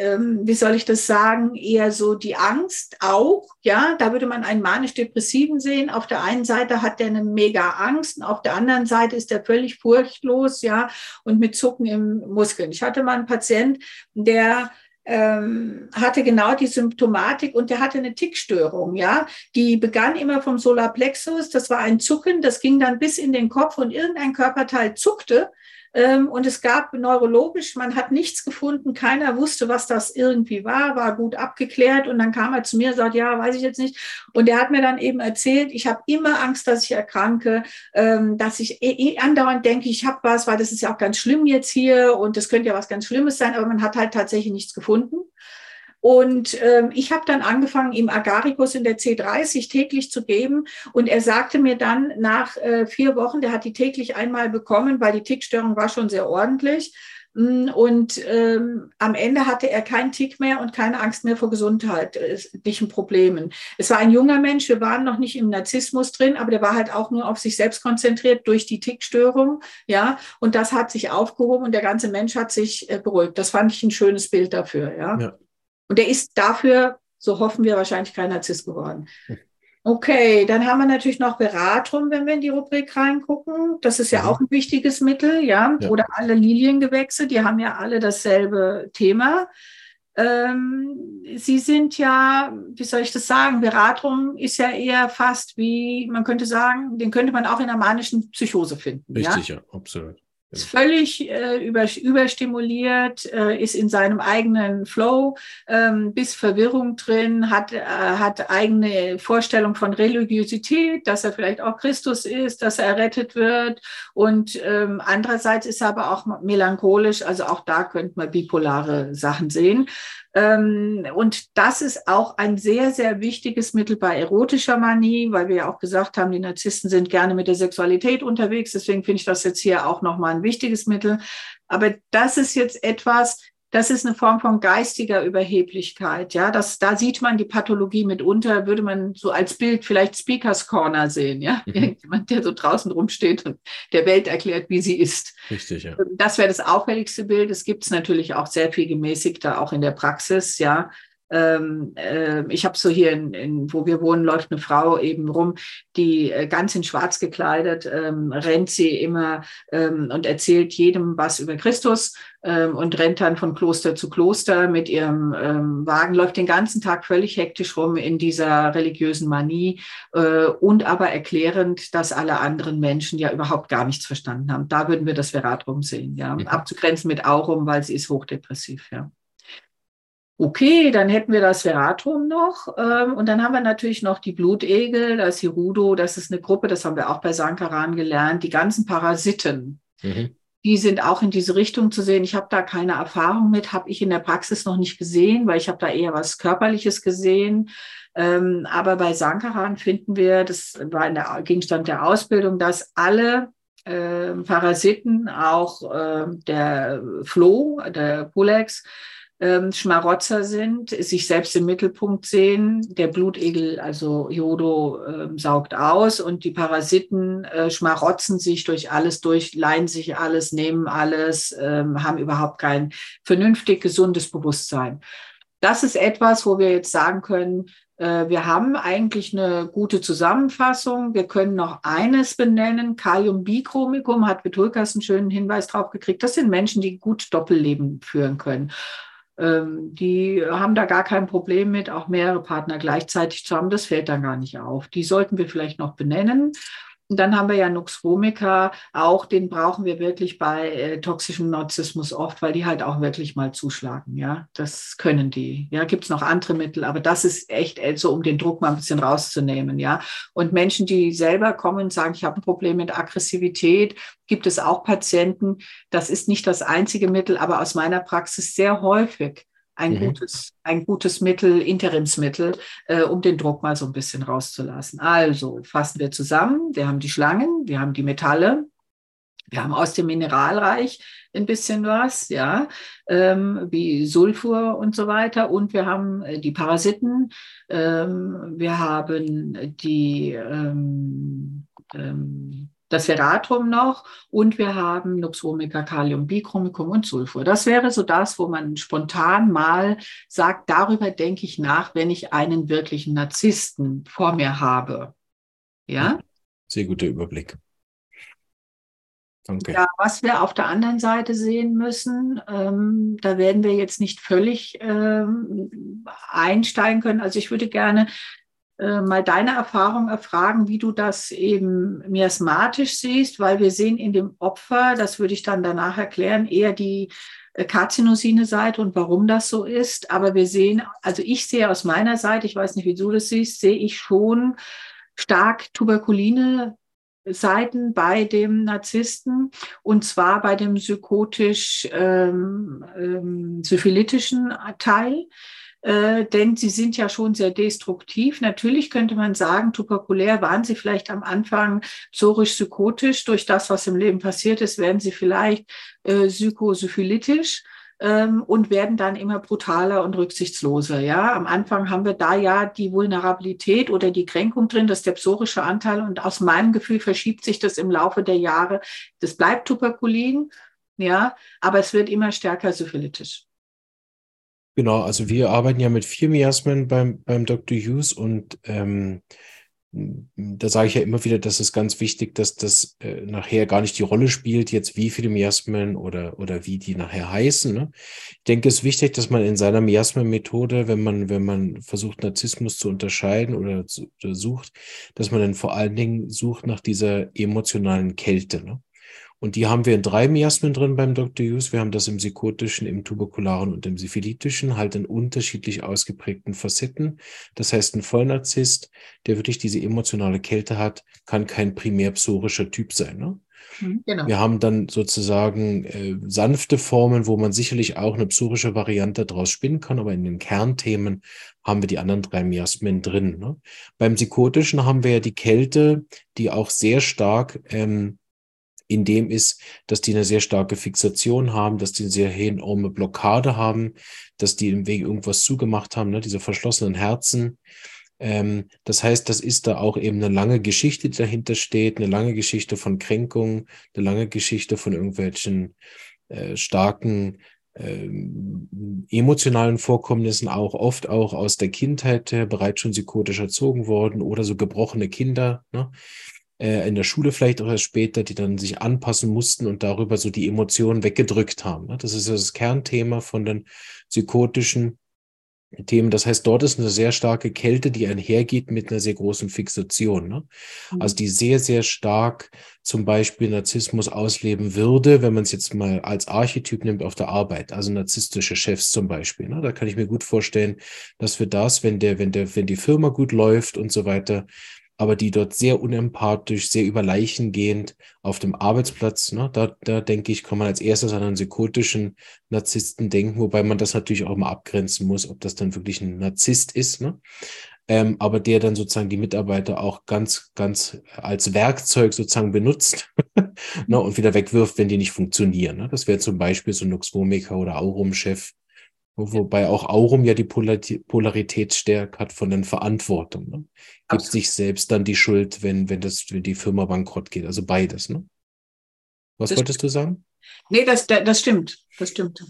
Speaker 2: äh, wie soll ich das sagen, eher so die Angst auch. Ja, da würde man einen manisch-depressiven sehen. Auf der einen Seite hat der eine mega Angst und auf der anderen Seite ist er völlig furchtlos, ja, und mit Zucken im Muskeln. Ich hatte mal einen Patient, der ähm, hatte genau die Symptomatik und der hatte eine Tickstörung, ja. Die begann immer vom Solarplexus, das war ein Zucken, das ging dann bis in den Kopf und irgendein Körperteil zuckte ähm, und es gab neurologisch, man hat nichts gefunden, keiner wusste, was das irgendwie war, war gut abgeklärt. Und dann kam er zu mir und sagt, ja, weiß ich jetzt nicht. Und er hat mir dann eben erzählt, ich habe immer Angst, dass ich erkranke, ähm, dass ich eh, eh andauernd denke, ich habe was, weil das ist ja auch ganz schlimm jetzt hier und das könnte ja was ganz Schlimmes sein, aber man hat halt tatsächlich nichts gefunden. Und ähm, ich habe dann angefangen, ihm Agaricus in der C30 täglich zu geben. Und er sagte mir dann nach äh, vier Wochen, der hat die täglich einmal bekommen, weil die Tickstörung war schon sehr ordentlich. Mm, und ähm, am Ende hatte er keinen Tick mehr und keine Angst mehr vor gesundheitlichen Problemen. Es war ein junger Mensch, wir waren noch nicht im Narzissmus drin, aber der war halt auch nur auf sich selbst konzentriert durch die Tickstörung. Ja, und das hat sich aufgehoben und der ganze Mensch hat sich äh, beruhigt. Das fand ich ein schönes Bild dafür. Ja. ja. Und der ist dafür, so hoffen wir, wahrscheinlich kein Narzisst geworden. Okay, dann haben wir natürlich noch Beratung, wenn wir in die Rubrik reingucken. Das ist ja, ja. Mhm. auch ein wichtiges Mittel, ja? ja. Oder alle Liliengewächse, die haben ja alle dasselbe Thema. Ähm, Sie sind ja, wie soll ich das sagen, Beratung ist ja eher fast wie, man könnte sagen, den könnte man auch in der manischen Psychose finden.
Speaker 1: Richtig,
Speaker 2: ja,
Speaker 1: ja absolut
Speaker 2: ist völlig äh, über, überstimuliert, äh, ist in seinem eigenen Flow, ähm, bis Verwirrung drin, hat, äh, hat eigene Vorstellung von Religiosität, dass er vielleicht auch Christus ist, dass er errettet wird. Und ähm, andererseits ist er aber auch melancholisch, also auch da könnte man bipolare Sachen sehen. Ähm, und das ist auch ein sehr, sehr wichtiges Mittel bei erotischer Manie, weil wir ja auch gesagt haben, die Narzissten sind gerne mit der Sexualität unterwegs. Deswegen finde ich das jetzt hier auch nochmal ein wichtiges Mittel. Aber das ist jetzt etwas, das ist eine Form von geistiger Überheblichkeit. Ja, das, da sieht man die Pathologie mitunter, würde man so als Bild vielleicht Speakers Corner sehen. Ja, mhm. irgendjemand, der so draußen rumsteht und der Welt erklärt, wie sie ist.
Speaker 1: Richtig, ja.
Speaker 2: Das wäre das auffälligste Bild. Es gibt es natürlich auch sehr viel gemäßigter, auch in der Praxis. Ja, ähm, äh, ich habe so hier, in, in, wo wir wohnen, läuft eine Frau eben rum, die äh, ganz in Schwarz gekleidet, ähm, rennt sie immer ähm, und erzählt jedem was über Christus ähm, und rennt dann von Kloster zu Kloster mit ihrem ähm, Wagen, läuft den ganzen Tag völlig hektisch rum in dieser religiösen Manie äh, und aber erklärend, dass alle anderen Menschen ja überhaupt gar nichts verstanden haben. Da würden wir das Veratrum sehen, ja. Mhm. Abzugrenzen mit Aurum, weil sie ist hochdepressiv, ja. Okay, dann hätten wir das Veratum noch. Ähm, und dann haben wir natürlich noch die Blutegel, das Hirudo, das ist eine Gruppe, das haben wir auch bei Sankaran gelernt, die ganzen Parasiten. Mhm. Die sind auch in diese Richtung zu sehen. Ich habe da keine Erfahrung mit, habe ich in der Praxis noch nicht gesehen, weil ich habe da eher was Körperliches gesehen. Ähm, aber bei Sankaran finden wir, das war in der Gegenstand der Ausbildung, dass alle äh, Parasiten, auch äh, der Floh, der Pulex, ähm, Schmarotzer sind, sich selbst im Mittelpunkt sehen. Der Blutegel, also Jodo, äh, saugt aus und die Parasiten äh, schmarotzen sich durch alles durch, leihen sich alles, nehmen alles, äh, haben überhaupt kein vernünftig gesundes Bewusstsein. Das ist etwas, wo wir jetzt sagen können, äh, wir haben eigentlich eine gute Zusammenfassung. Wir können noch eines benennen. Kaliumbichromicum hat Vitulkas einen schönen Hinweis drauf gekriegt. Das sind Menschen, die gut Doppelleben führen können. Ähm, die haben da gar kein Problem mit, auch mehrere Partner gleichzeitig zu haben. Das fällt dann gar nicht auf. Die sollten wir vielleicht noch benennen. Und dann haben wir ja Nux vomica, auch den brauchen wir wirklich bei äh, toxischem Narzissmus oft, weil die halt auch wirklich mal zuschlagen. Ja, das können die. Ja, gibt es noch andere Mittel, aber das ist echt äh, so, um den Druck mal ein bisschen rauszunehmen. Ja, und Menschen, die selber kommen und sagen, ich habe ein Problem mit Aggressivität, gibt es auch Patienten. Das ist nicht das einzige Mittel, aber aus meiner Praxis sehr häufig ein, mhm. gutes, ein gutes Mittel, Interimsmittel, äh, um den Druck mal so ein bisschen rauszulassen. Also fassen wir zusammen. Wir haben die Schlangen, wir haben die Metalle, wir haben aus dem Mineralreich ein bisschen was, ja, ähm, wie Sulfur und so weiter. Und wir haben äh, die Parasiten, ähm, wir haben die ähm, ähm das Ferratum noch und wir haben Nux vomica, Kalium, Bichromicum und Sulfur. Das wäre so das, wo man spontan mal sagt, darüber denke ich nach, wenn ich einen wirklichen Narzissten vor mir habe. Ja?
Speaker 1: Sehr guter Überblick.
Speaker 2: Danke. Ja, was wir auf der anderen Seite sehen müssen, ähm, da werden wir jetzt nicht völlig ähm, einsteigen können. Also ich würde gerne äh, mal deine Erfahrung erfragen, wie du das eben miasmatisch siehst, weil wir sehen in dem Opfer, das würde ich dann danach erklären, eher die äh, karzinosine Seite und warum das so ist. Aber wir sehen, also ich sehe aus meiner Seite, ich weiß nicht, wie du das siehst, sehe ich schon stark tuberkuline Seiten bei dem Narzissten und zwar bei dem psychotisch ähm, ähm, Teil äh, denn sie sind ja schon sehr destruktiv. Natürlich könnte man sagen, tuberkulär waren sie vielleicht am Anfang psorisch-psychotisch. Durch das, was im Leben passiert ist, werden sie vielleicht äh, psychosyphilitisch ähm, und werden dann immer brutaler und rücksichtsloser. Ja, am Anfang haben wir da ja die Vulnerabilität oder die Kränkung drin, das ist der psorische Anteil und aus meinem Gefühl verschiebt sich das im Laufe der Jahre. Das bleibt Tuberkulin, ja, aber es wird immer stärker syphilitisch.
Speaker 1: Genau, also wir arbeiten ja mit vier Miasmen beim, beim Dr. Hughes und ähm, da sage ich ja immer wieder, dass es ganz wichtig, dass das äh, nachher gar nicht die Rolle spielt, jetzt wie viele Miasmen oder, oder wie die nachher heißen. Ne? Ich denke, es ist wichtig, dass man in seiner Miasmen-Methode, wenn man, wenn man versucht, Narzissmus zu unterscheiden oder, zu, oder sucht, dass man dann vor allen Dingen sucht nach dieser emotionalen Kälte. Ne? Und die haben wir in drei Miasmen drin beim Dr. Hughes. Wir haben das im psychotischen, im tuberkularen und im syphilitischen, halt in unterschiedlich ausgeprägten Facetten. Das heißt, ein Vollnarzisst, der wirklich diese emotionale Kälte hat, kann kein primär psorischer Typ sein. Ne? Mhm, genau. Wir haben dann sozusagen äh, sanfte Formen, wo man sicherlich auch eine psorische Variante daraus spinnen kann, aber in den Kernthemen haben wir die anderen drei Miasmen drin. Ne? Beim Psychotischen haben wir ja die Kälte, die auch sehr stark ähm, in dem ist, dass die eine sehr starke Fixation haben, dass die eine sehr enorme Blockade haben, dass die im Weg irgendwas zugemacht haben, ne? diese verschlossenen Herzen. Ähm, das heißt, das ist da auch eben eine lange Geschichte, die dahinter steht, eine lange Geschichte von Kränkungen, eine lange Geschichte von irgendwelchen äh, starken ähm, emotionalen Vorkommnissen auch oft auch aus der Kindheit bereits schon psychotisch erzogen worden oder so gebrochene Kinder. Ne? Äh, in der Schule vielleicht erst später, die dann sich anpassen mussten und darüber so die Emotionen weggedrückt haben. Ne? Das ist das Kernthema von den psychotischen Themen. Das heißt, dort ist eine sehr starke Kälte, die einhergeht mit einer sehr großen Fixation. Ne? Mhm. Also die sehr, sehr stark zum Beispiel Narzissmus ausleben würde, wenn man es jetzt mal als Archetyp nimmt auf der Arbeit, also narzisstische Chefs zum Beispiel. Ne? Da kann ich mir gut vorstellen, dass wir das, wenn der, wenn der, wenn die Firma gut läuft und so weiter, aber die dort sehr unempathisch, sehr über Leichen gehend auf dem Arbeitsplatz, ne, da, da denke ich, kann man als erstes an einen psychotischen Narzissten denken, wobei man das natürlich auch mal abgrenzen muss, ob das dann wirklich ein Narzisst ist, ne? Ähm, aber der dann sozusagen die Mitarbeiter auch ganz, ganz als Werkzeug sozusagen benutzt <laughs> ne, und wieder wegwirft, wenn die nicht funktionieren. Ne? Das wäre zum Beispiel so ein Nuxvomiker oder Aurum-Chef, Wobei auch Aurum ja die Polarität stärkt hat von den Verantwortung. Ne? Gibt sich selbst dann die Schuld, wenn, wenn, das, wenn die Firma bankrott geht. Also beides. Ne? Was das wolltest du sagen?
Speaker 2: Nee, das, das stimmt. Das stimmt.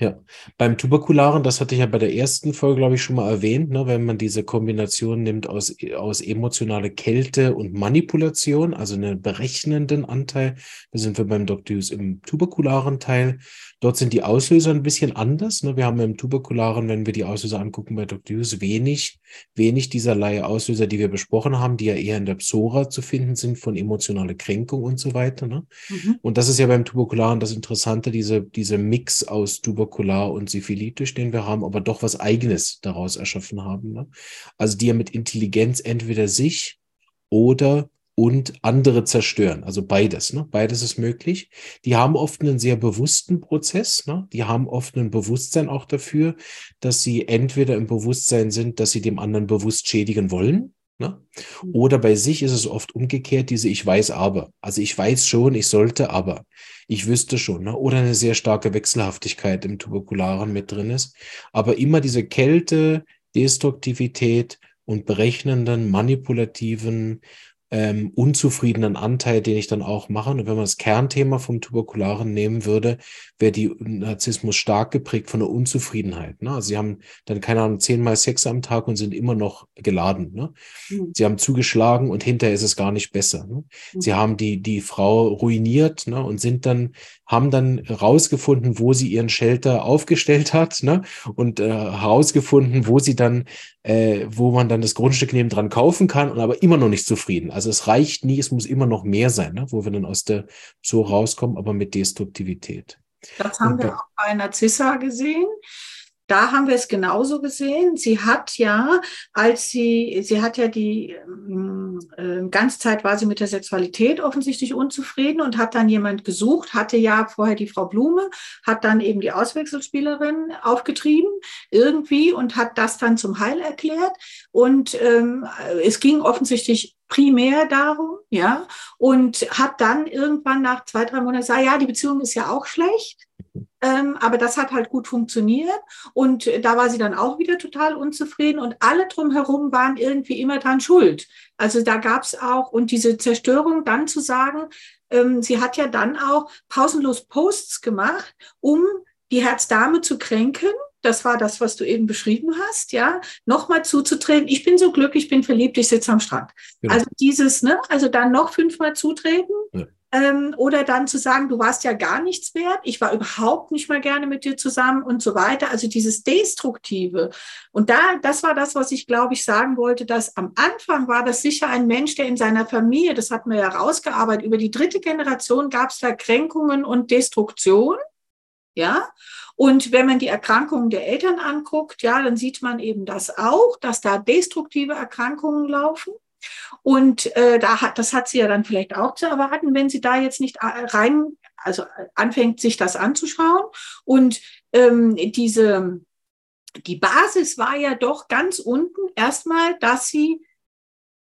Speaker 1: Ja, beim Tuberkularen, das hatte ich ja bei der ersten Folge, glaube ich, schon mal erwähnt, ne, wenn man diese Kombination nimmt aus, aus emotionale Kälte und Manipulation, also einen berechnenden Anteil, da sind wir beim Dr. Hughes im tuberkularen Teil. Dort sind die Auslöser ein bisschen anders. Ne? Wir haben im tuberkularen, wenn wir die Auslöser angucken bei Dr. Hughes, wenig, wenig dieserlei Auslöser, die wir besprochen haben, die ja eher in der Psora zu finden sind, von emotionale Kränkung und so weiter. Ne? Mhm. Und das ist ja beim tuberkularen das Interessante, diese, diese Mix aus Tuberkularen tuberkular und syphilitisch, den wir haben, aber doch was Eigenes daraus erschaffen haben. Ne? Also die ja mit Intelligenz entweder sich oder und andere zerstören. Also beides, ne? Beides ist möglich. Die haben oft einen sehr bewussten Prozess, ne? Die haben oft ein Bewusstsein auch dafür, dass sie entweder im Bewusstsein sind, dass sie dem anderen bewusst schädigen wollen, Ne? Mhm. Oder bei sich ist es oft umgekehrt, diese Ich weiß aber. Also ich weiß schon, ich sollte aber. Ich wüsste schon. Ne? Oder eine sehr starke Wechselhaftigkeit im Tuberkularen mit drin ist. Aber immer diese Kälte, Destruktivität und berechnenden, manipulativen ähm, unzufriedenen Anteil, den ich dann auch mache. Und wenn man das Kernthema vom Tuberkularen nehmen würde, wäre die Narzissmus stark geprägt von der Unzufriedenheit. Ne? Also sie haben dann, keine Ahnung, zehnmal Sex am Tag und sind immer noch geladen. Ne? Mhm. Sie haben zugeschlagen und hinterher ist es gar nicht besser. Ne? Mhm. Sie haben die, die Frau ruiniert ne? und sind dann, haben dann rausgefunden, wo sie ihren Shelter aufgestellt hat ne? und äh, herausgefunden, wo sie dann äh, wo man dann das Grundstück neben dran kaufen kann und aber immer noch nicht zufrieden. Also es reicht nie, es muss immer noch mehr sein, ne? wo wir dann aus der Zoo rauskommen, aber mit Destruktivität.
Speaker 2: Das haben und wir auch bei Narzissa gesehen. Da haben wir es genauso gesehen. Sie hat ja, als sie, sie hat ja die äh, ganze Zeit war sie mit der Sexualität offensichtlich unzufrieden und hat dann jemand gesucht, hatte ja vorher die Frau Blume, hat dann eben die Auswechselspielerin aufgetrieben irgendwie und hat das dann zum Heil erklärt. Und ähm, es ging offensichtlich primär darum, ja, und hat dann irgendwann nach zwei, drei Monaten gesagt, ja, die Beziehung ist ja auch schlecht. Ähm, aber das hat halt gut funktioniert. Und da war sie dann auch wieder total unzufrieden. Und alle drumherum waren irgendwie immer dran schuld. Also da gab es auch, und diese Zerstörung dann zu sagen, ähm, sie hat ja dann auch pausenlos Posts gemacht, um die Herzdame zu kränken. Das war das, was du eben beschrieben hast, ja. Nochmal zuzutreten. Ich bin so glücklich, ich bin verliebt, ich sitze am Strand. Genau. Also dieses, ne, also dann noch fünfmal zutreten. Ja. Ähm, oder dann zu sagen, du warst ja gar nichts wert, ich war überhaupt nicht mal gerne mit dir zusammen und so weiter. Also dieses Destruktive. Und da, das war das, was ich glaube ich sagen wollte, dass am Anfang war das sicher ein Mensch, der in seiner Familie, das hat man ja rausgearbeitet, über die dritte Generation gab es Verkränkungen und Destruktion. Ja, und wenn man die Erkrankungen der Eltern anguckt, ja, dann sieht man eben das auch, dass da destruktive Erkrankungen laufen. Und äh, da hat, das hat sie ja dann vielleicht auch zu erwarten, wenn sie da jetzt nicht äh, rein, also äh, anfängt, sich das anzuschauen. Und ähm, diese, die Basis war ja doch ganz unten erstmal, dass sie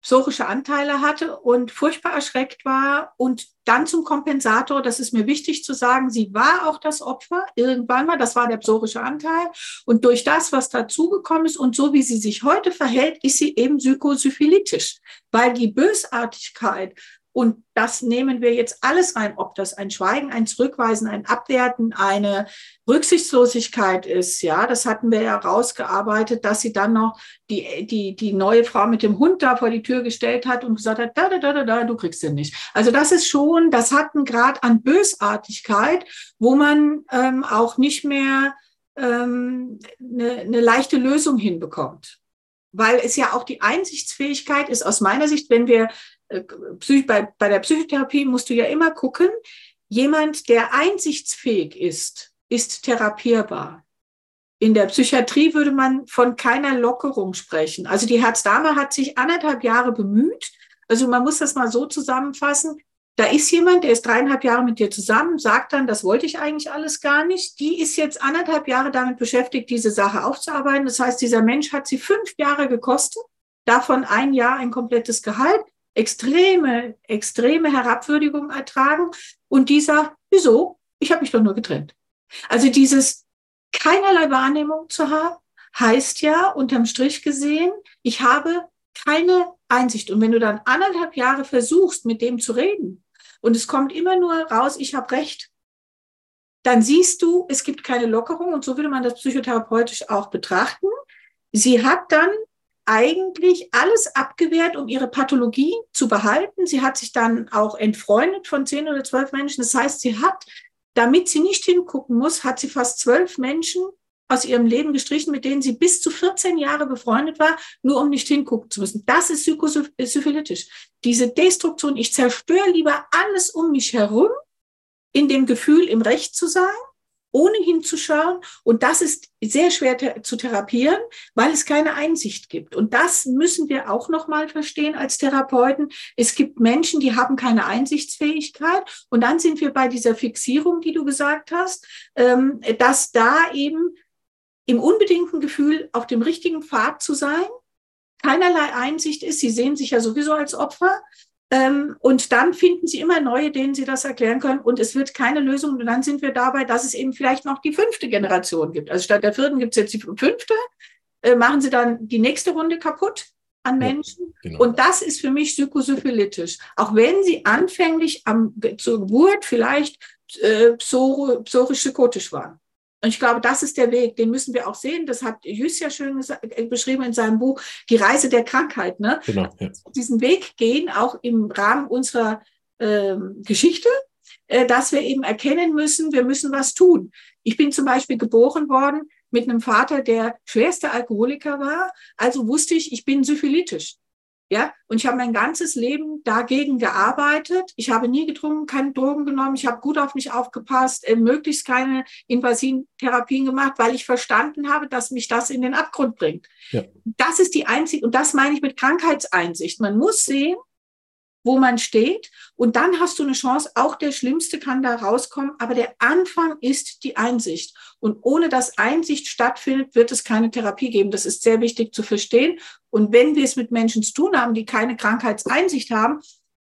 Speaker 2: psorische Anteile hatte und furchtbar erschreckt war und dann zum Kompensator, das ist mir wichtig zu sagen, sie war auch das Opfer irgendwann mal, das war der psorische Anteil und durch das, was dazugekommen ist und so wie sie sich heute verhält, ist sie eben psychosyphilitisch, weil die Bösartigkeit und das nehmen wir jetzt alles rein, ob das ein Schweigen, ein Zurückweisen, ein Abwerten, eine Rücksichtslosigkeit ist. Ja, das hatten wir ja rausgearbeitet, dass sie dann noch die, die, die neue Frau mit dem Hund da vor die Tür gestellt hat und gesagt hat, da, da, da, da, da du kriegst den nicht. Also das ist schon, das hat einen Grad an Bösartigkeit, wo man ähm, auch nicht mehr ähm, eine, eine leichte Lösung hinbekommt. Weil es ja auch die Einsichtsfähigkeit ist, aus meiner Sicht, wenn wir bei, bei der Psychotherapie musst du ja immer gucken, jemand, der einsichtsfähig ist, ist therapierbar. In der Psychiatrie würde man von keiner Lockerung sprechen. Also die Herzdame hat sich anderthalb Jahre bemüht. Also man muss das mal so zusammenfassen. Da ist jemand, der ist dreieinhalb Jahre mit dir zusammen, sagt dann, das wollte ich eigentlich alles gar nicht. Die ist jetzt anderthalb Jahre damit beschäftigt, diese Sache aufzuarbeiten. Das heißt, dieser Mensch hat sie fünf Jahre gekostet, davon ein Jahr ein komplettes Gehalt, extreme, extreme Herabwürdigung ertragen. Und dieser, wieso? Ich habe mich doch nur getrennt. Also dieses keinerlei Wahrnehmung zu haben, heißt ja unterm Strich gesehen, ich habe keine Einsicht. Und wenn du dann anderthalb Jahre versuchst, mit dem zu reden, und es kommt immer nur raus, ich habe recht, dann siehst du, es gibt keine Lockerung und so würde man das psychotherapeutisch auch betrachten. Sie hat dann eigentlich alles abgewehrt, um ihre Pathologie zu behalten. Sie hat sich dann auch entfreundet von zehn oder zwölf Menschen. Das heißt, sie hat, damit sie nicht hingucken muss, hat sie fast zwölf Menschen aus ihrem Leben gestrichen, mit denen sie bis zu 14 Jahre befreundet war, nur um nicht hingucken zu müssen. Das ist psychosyphilitisch. Diese Destruktion, ich zerstöre lieber alles um mich herum, in dem Gefühl, im Recht zu sein, ohne hinzuschauen. Und das ist sehr schwer zu therapieren, weil es keine Einsicht gibt. Und das müssen wir auch nochmal verstehen als Therapeuten. Es gibt Menschen, die haben keine Einsichtsfähigkeit. Und dann sind wir bei dieser Fixierung, die du gesagt hast, ähm, dass da eben im unbedingten Gefühl, auf dem richtigen Pfad zu sein, keinerlei Einsicht ist. Sie sehen sich ja sowieso als Opfer. Ähm, und dann finden sie immer neue, denen sie das erklären können. Und es wird keine Lösung. Und dann sind wir dabei, dass es eben vielleicht noch die fünfte Generation gibt. Also statt der vierten gibt es jetzt die fünfte. Äh, machen sie dann die nächste Runde kaputt an Menschen. Ja, genau. Und das ist für mich psychosyphilitisch. Auch wenn sie anfänglich am, zur Geburt vielleicht äh, psorisch-psychotisch waren. Und ich glaube, das ist der Weg, den müssen wir auch sehen. Das hat Jüss ja schön äh, beschrieben in seinem Buch, die Reise der Krankheit. Ne? Genau, ja. Diesen Weg gehen, auch im Rahmen unserer äh, Geschichte, äh, dass wir eben erkennen müssen, wir müssen was tun. Ich bin zum Beispiel geboren worden mit einem Vater, der schwerste Alkoholiker war. Also wusste ich, ich bin syphilitisch. Ja, und ich habe mein ganzes Leben dagegen gearbeitet. Ich habe nie getrunken, keine Drogen genommen. Ich habe gut auf mich aufgepasst, äh, möglichst keine invasiven Therapien gemacht, weil ich verstanden habe, dass mich das in den Abgrund bringt. Ja. Das ist die einzige, und das meine ich mit Krankheitseinsicht. Man muss sehen, wo man steht. Und dann hast du eine Chance, auch der Schlimmste kann da rauskommen. Aber der Anfang ist die Einsicht. Und ohne dass Einsicht stattfindet, wird es keine Therapie geben. Das ist sehr wichtig zu verstehen. Und wenn wir es mit Menschen zu tun haben, die keine Krankheitseinsicht haben,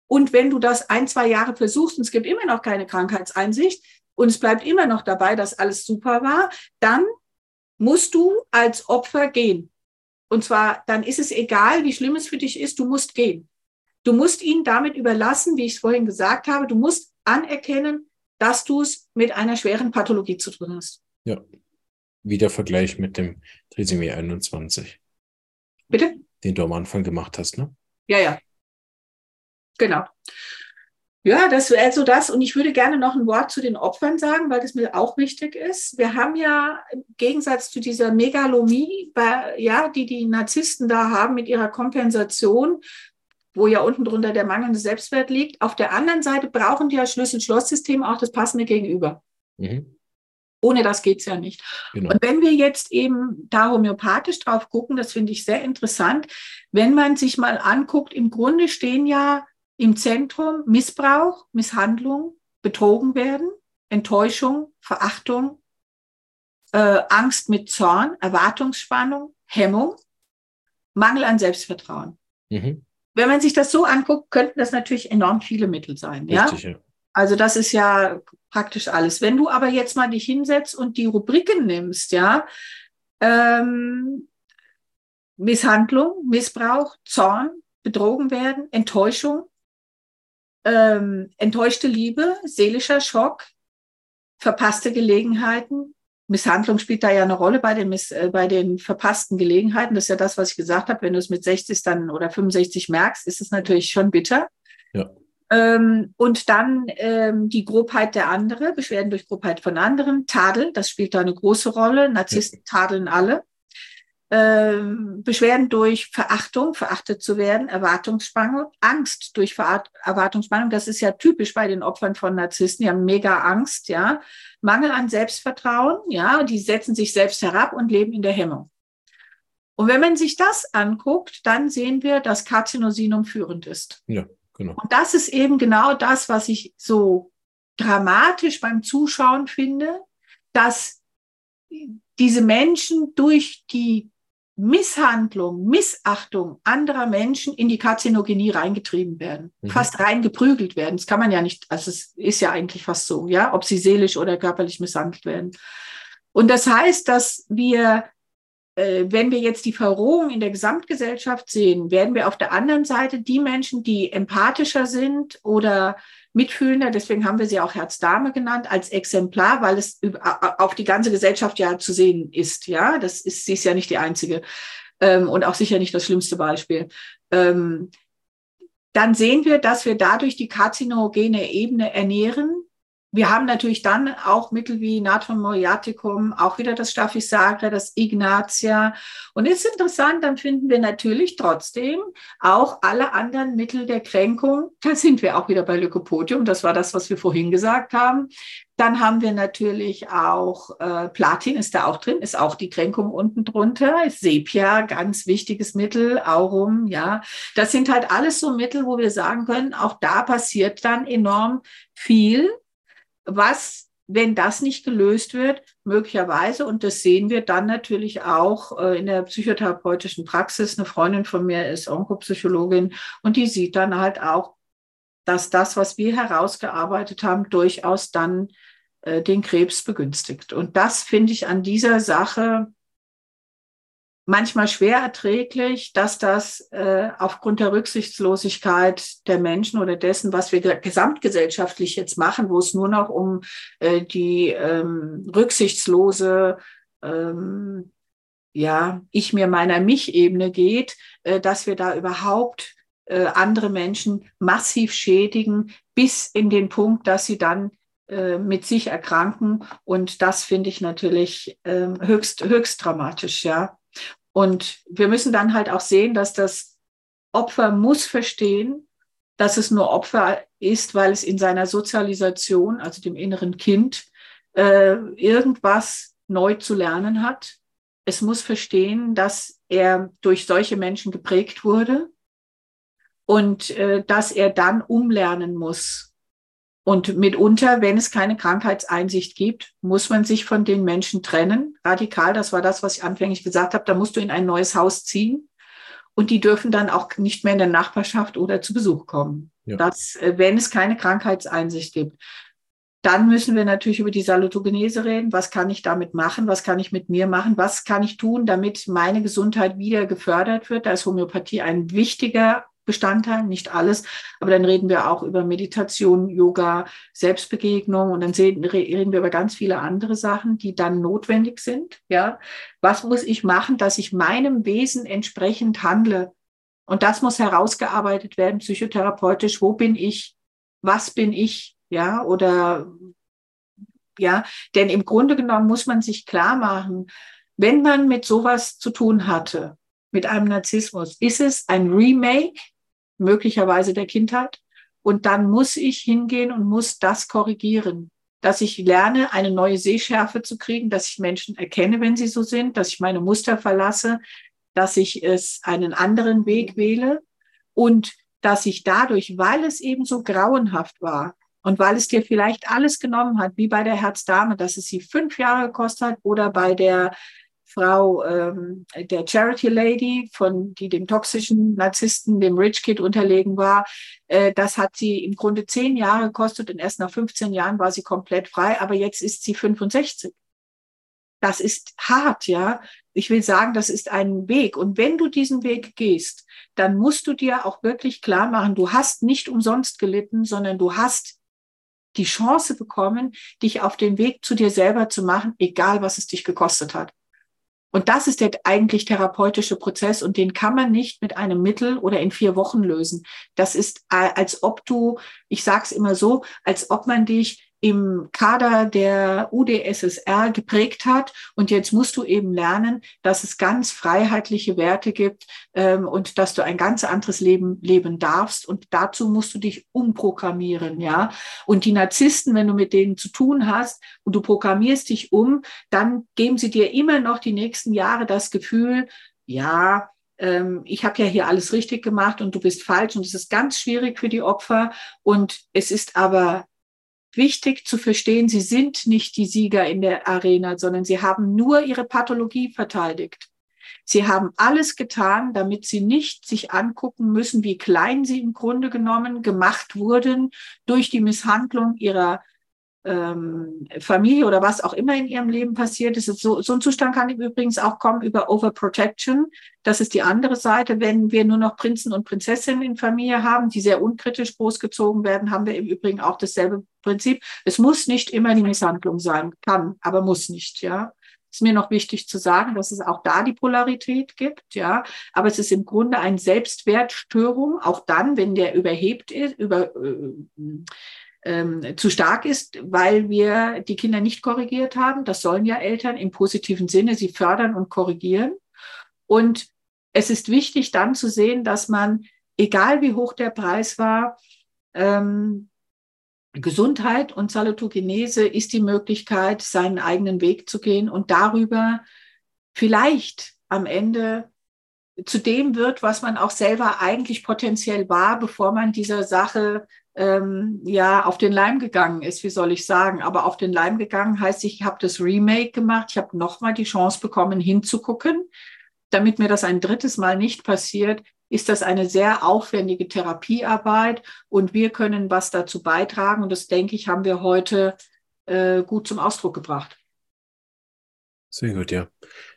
Speaker 2: und wenn du das ein, zwei Jahre versuchst und es gibt immer noch keine Krankheitseinsicht und es bleibt immer noch dabei, dass alles super war, dann musst du als Opfer gehen. Und zwar, dann ist es egal, wie schlimm es für dich ist, du musst gehen. Du musst ihn damit überlassen, wie ich es vorhin gesagt habe, du musst anerkennen, dass du es mit einer schweren Pathologie zu tun hast.
Speaker 1: Ja. Wieder Vergleich mit dem Trisomie 21.
Speaker 2: Bitte?
Speaker 1: Den du am Anfang gemacht hast, ne?
Speaker 2: Ja, ja. Genau. Ja, das wäre also das. Und ich würde gerne noch ein Wort zu den Opfern sagen, weil das mir auch wichtig ist. Wir haben ja im Gegensatz zu dieser Megalomie, ja, die die Narzissten da haben mit ihrer Kompensation, wo ja unten drunter der mangelnde Selbstwert liegt. Auf der anderen Seite brauchen die ja Schlüssel-Schloss-System auch das passende Gegenüber. Mhm. Ohne das geht es ja nicht. Genau. Und wenn wir jetzt eben da homöopathisch drauf gucken, das finde ich sehr interessant, wenn man sich mal anguckt, im Grunde stehen ja im Zentrum Missbrauch, Misshandlung, betrogen werden, Enttäuschung, Verachtung, äh, Angst mit Zorn, Erwartungsspannung, Hemmung, Mangel an Selbstvertrauen. Mhm wenn man sich das so anguckt, könnten das natürlich enorm viele Mittel sein. Richtig, ja? ja. Also das ist ja praktisch alles. Wenn du aber jetzt mal dich hinsetzt und die Rubriken nimmst, ja, ähm, Misshandlung, Missbrauch, Zorn, betrogen werden, Enttäuschung, ähm, enttäuschte Liebe, seelischer Schock, verpasste Gelegenheiten, Misshandlung spielt da ja eine Rolle bei den, Miss, äh, bei den verpassten Gelegenheiten. Das ist ja das, was ich gesagt habe. Wenn du es mit 60 dann oder 65 merkst, ist es natürlich schon bitter. Ja. Ähm, und dann ähm, die Grobheit der andere, Beschwerden durch Grobheit von anderen, Tadeln, das spielt da eine große Rolle. Narzissten tadeln alle. Ähm, Beschwerden durch Verachtung, verachtet zu werden, Erwartungsspannung, Angst durch Ver Erwartungsspannung, das ist ja typisch bei den Opfern von Narzissten, die haben mega Angst, ja. Mangel an Selbstvertrauen, ja, die setzen sich selbst herab und leben in der Hemmung. Und wenn man sich das anguckt, dann sehen wir, dass Karzinosinum führend ist.
Speaker 1: Ja. Genau.
Speaker 2: Und das ist eben genau das, was ich so dramatisch beim Zuschauen finde, dass diese Menschen durch die Misshandlung, Missachtung anderer Menschen in die Karzinogenie reingetrieben werden, mhm. fast reingeprügelt werden. Das kann man ja nicht, also es ist ja eigentlich fast so, ja, ob sie seelisch oder körperlich misshandelt werden. Und das heißt, dass wir äh, wenn wir jetzt die Verrohung in der Gesamtgesellschaft sehen, werden wir auf der anderen Seite die Menschen, die empathischer sind oder mitfühlender, deswegen haben wir sie auch Herzdame genannt, als Exemplar, weil es auf die ganze Gesellschaft ja zu sehen ist. Ja, das ist, sie ist ja nicht die einzige ähm, und auch sicher nicht das schlimmste Beispiel. Ähm, dann sehen wir, dass wir dadurch die karzinogene Ebene ernähren, wir haben natürlich dann auch Mittel wie Natron moriaticum, auch wieder das Staphysagra, das Ignatia. Und ist interessant, dann finden wir natürlich trotzdem auch alle anderen Mittel der Kränkung. Da sind wir auch wieder bei Lycopodium. Das war das, was wir vorhin gesagt haben. Dann haben wir natürlich auch äh, Platin ist da auch drin, ist auch die Kränkung unten drunter. Sepia, ganz wichtiges Mittel, Aurum, ja. Das sind halt alles so Mittel, wo wir sagen können, auch da passiert dann enorm viel was, wenn das nicht gelöst wird, möglicherweise, und das sehen wir dann natürlich auch äh, in der psychotherapeutischen Praxis. Eine Freundin von mir ist Onkopsychologin und die sieht dann halt auch, dass das, was wir herausgearbeitet haben, durchaus dann äh, den Krebs begünstigt. Und das finde ich an dieser Sache manchmal schwer erträglich, dass das äh, aufgrund der Rücksichtslosigkeit der Menschen oder dessen, was wir gesamtgesellschaftlich jetzt machen, wo es nur noch um äh, die ähm, rücksichtslose ähm, ja, ich mir meiner mich-Ebene geht, äh, dass wir da überhaupt äh, andere Menschen massiv schädigen, bis in den Punkt, dass sie dann äh, mit sich erkranken. Und das finde ich natürlich äh, höchst, höchst dramatisch, ja. Und wir müssen dann halt auch sehen, dass das Opfer muss verstehen, dass es nur Opfer ist, weil es in seiner Sozialisation, also dem inneren Kind, äh, irgendwas neu zu lernen hat. Es muss verstehen, dass er durch solche Menschen geprägt wurde und äh, dass er dann umlernen muss. Und mitunter, wenn es keine Krankheitseinsicht gibt, muss man sich von den Menschen trennen. Radikal, das war das, was ich anfänglich gesagt habe, da musst du in ein neues Haus ziehen. Und die dürfen dann auch nicht mehr in der Nachbarschaft oder zu Besuch kommen. Ja. Das, äh, wenn es keine Krankheitseinsicht gibt. Dann müssen wir natürlich über die Salutogenese reden. Was kann ich damit machen? Was kann ich mit mir machen? Was kann ich tun, damit meine Gesundheit wieder gefördert wird? Da ist Homöopathie ein wichtiger Bestandteil, nicht alles. Aber dann reden wir auch über Meditation, Yoga, Selbstbegegnung und dann reden wir über ganz viele andere Sachen, die dann notwendig sind. Ja, was muss ich machen, dass ich meinem Wesen entsprechend handle? Und das muss herausgearbeitet werden, psychotherapeutisch. Wo bin ich? Was bin ich? Ja, oder ja, denn im Grunde genommen muss man sich klar machen, wenn man mit sowas zu tun hatte, mit einem Narzissmus, ist es ein Remake möglicherweise der Kindheit. Und dann muss ich hingehen und muss das korrigieren, dass ich lerne, eine neue Sehschärfe zu kriegen, dass ich Menschen erkenne, wenn sie so sind, dass ich meine Muster verlasse, dass ich es einen anderen Weg wähle und dass ich dadurch, weil es eben so grauenhaft war und weil es dir vielleicht alles genommen hat, wie bei der Herzdame, dass es sie fünf Jahre gekostet hat oder bei der Frau, ähm, der Charity Lady, von die dem toxischen Narzissten, dem Rich Kid unterlegen war, äh, das hat sie im Grunde zehn Jahre gekostet und erst nach 15 Jahren war sie komplett frei, aber jetzt ist sie 65. Das ist hart, ja. Ich will sagen, das ist ein Weg. Und wenn du diesen Weg gehst, dann musst du dir auch wirklich klar machen, du hast nicht umsonst gelitten, sondern du hast die Chance bekommen, dich auf den Weg zu dir selber zu machen, egal was es dich gekostet hat. Und das ist der eigentlich therapeutische Prozess und den kann man nicht mit einem Mittel oder in vier Wochen lösen. Das ist, äh, als ob du, ich sage es immer so, als ob man dich im Kader der UdSSR geprägt hat. Und jetzt musst du eben lernen, dass es ganz freiheitliche Werte gibt ähm, und dass du ein ganz anderes Leben leben darfst. Und dazu musst du dich umprogrammieren, ja. Und die Narzissten, wenn du mit denen zu tun hast und du programmierst dich um, dann geben sie dir immer noch die nächsten Jahre das Gefühl, ja, ähm, ich habe ja hier alles richtig gemacht und du bist falsch und es ist ganz schwierig für die Opfer und es ist aber wichtig zu verstehen, sie sind nicht die Sieger in der Arena, sondern sie haben nur ihre Pathologie verteidigt. Sie haben alles getan, damit sie nicht sich angucken müssen, wie klein sie im Grunde genommen gemacht wurden durch die Misshandlung ihrer ähm, Familie oder was auch immer in ihrem Leben passiert ist. So, so ein Zustand kann übrigens auch kommen über Overprotection. Das ist die andere Seite. Wenn wir nur noch Prinzen und Prinzessinnen in Familie haben, die sehr unkritisch großgezogen werden, haben wir im Übrigen auch dasselbe Prinzip. Es muss nicht immer die Misshandlung sein, kann, aber muss nicht, ja ist mir noch wichtig zu sagen, dass es auch da die Polarität gibt, ja. Aber es ist im Grunde eine Selbstwertstörung, auch dann, wenn der überhebt ist, über, äh, ähm, zu stark ist, weil wir die Kinder nicht korrigiert haben. Das sollen ja Eltern im positiven Sinne, sie fördern und korrigieren. Und es ist wichtig dann zu sehen, dass man, egal wie hoch der Preis war, ähm, Gesundheit und Salutogenese ist die Möglichkeit, seinen eigenen Weg zu gehen und darüber vielleicht am Ende zu dem wird, was man auch selber eigentlich potenziell war, bevor man dieser Sache ähm, ja auf den Leim gegangen ist, wie soll ich sagen. Aber auf den Leim gegangen heißt, ich habe das Remake gemacht, ich habe nochmal die Chance bekommen, hinzugucken. Damit mir das ein drittes Mal nicht passiert, ist das eine sehr aufwendige Therapiearbeit und wir können was dazu beitragen. Und das, denke ich, haben wir heute äh, gut zum Ausdruck gebracht.
Speaker 1: Sehr gut, ja.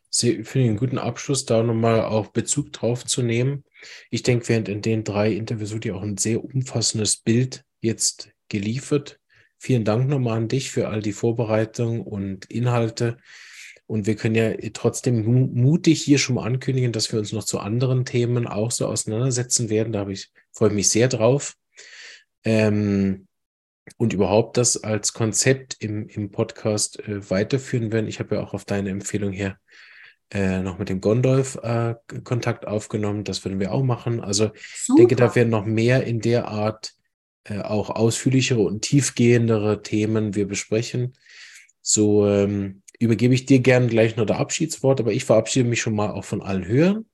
Speaker 1: Sie finde ich einen guten Abschluss, da nochmal auch Bezug drauf zu nehmen. Ich denke, während in den drei Interviews wird ja auch ein sehr umfassendes Bild jetzt geliefert. Vielen Dank nochmal an dich für all die Vorbereitung und Inhalte. Und wir können ja trotzdem mutig hier schon mal ankündigen, dass wir uns noch zu anderen Themen auch so auseinandersetzen werden. Da ich, freue ich mich sehr drauf. Ähm, und überhaupt das als Konzept im, im Podcast äh, weiterführen werden. Ich habe ja auch auf deine Empfehlung her äh, noch mit dem Gondolf äh, Kontakt aufgenommen. Das würden wir auch machen. Also ich denke, da werden noch mehr in der Art äh, auch ausführlichere und tiefgehendere Themen wir besprechen. So ähm, übergebe ich dir gern gleich noch das Abschiedswort, aber ich verabschiede mich schon mal auch von allen Hörern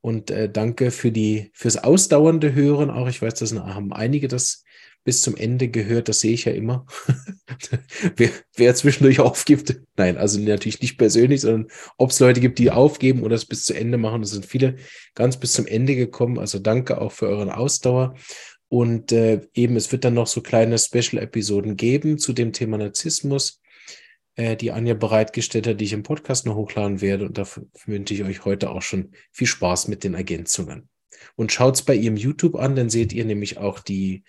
Speaker 1: und äh, danke für die fürs ausdauernde Hören. Auch ich weiß, das haben einige das bis zum Ende gehört, das sehe ich ja immer. <laughs> wer, wer zwischendurch aufgibt, nein, also natürlich nicht persönlich, sondern ob es Leute gibt, die aufgeben oder es bis zu Ende machen. Es sind viele ganz bis zum Ende gekommen. Also danke auch für euren Ausdauer. Und äh, eben, es wird dann noch so kleine Special-Episoden geben zu dem Thema Narzissmus, äh, die Anja bereitgestellt hat, die ich im Podcast noch hochladen werde. Und dafür wünsche ich euch heute auch schon viel Spaß mit den Ergänzungen. Und schaut es bei ihrem YouTube an, dann seht ihr nämlich auch die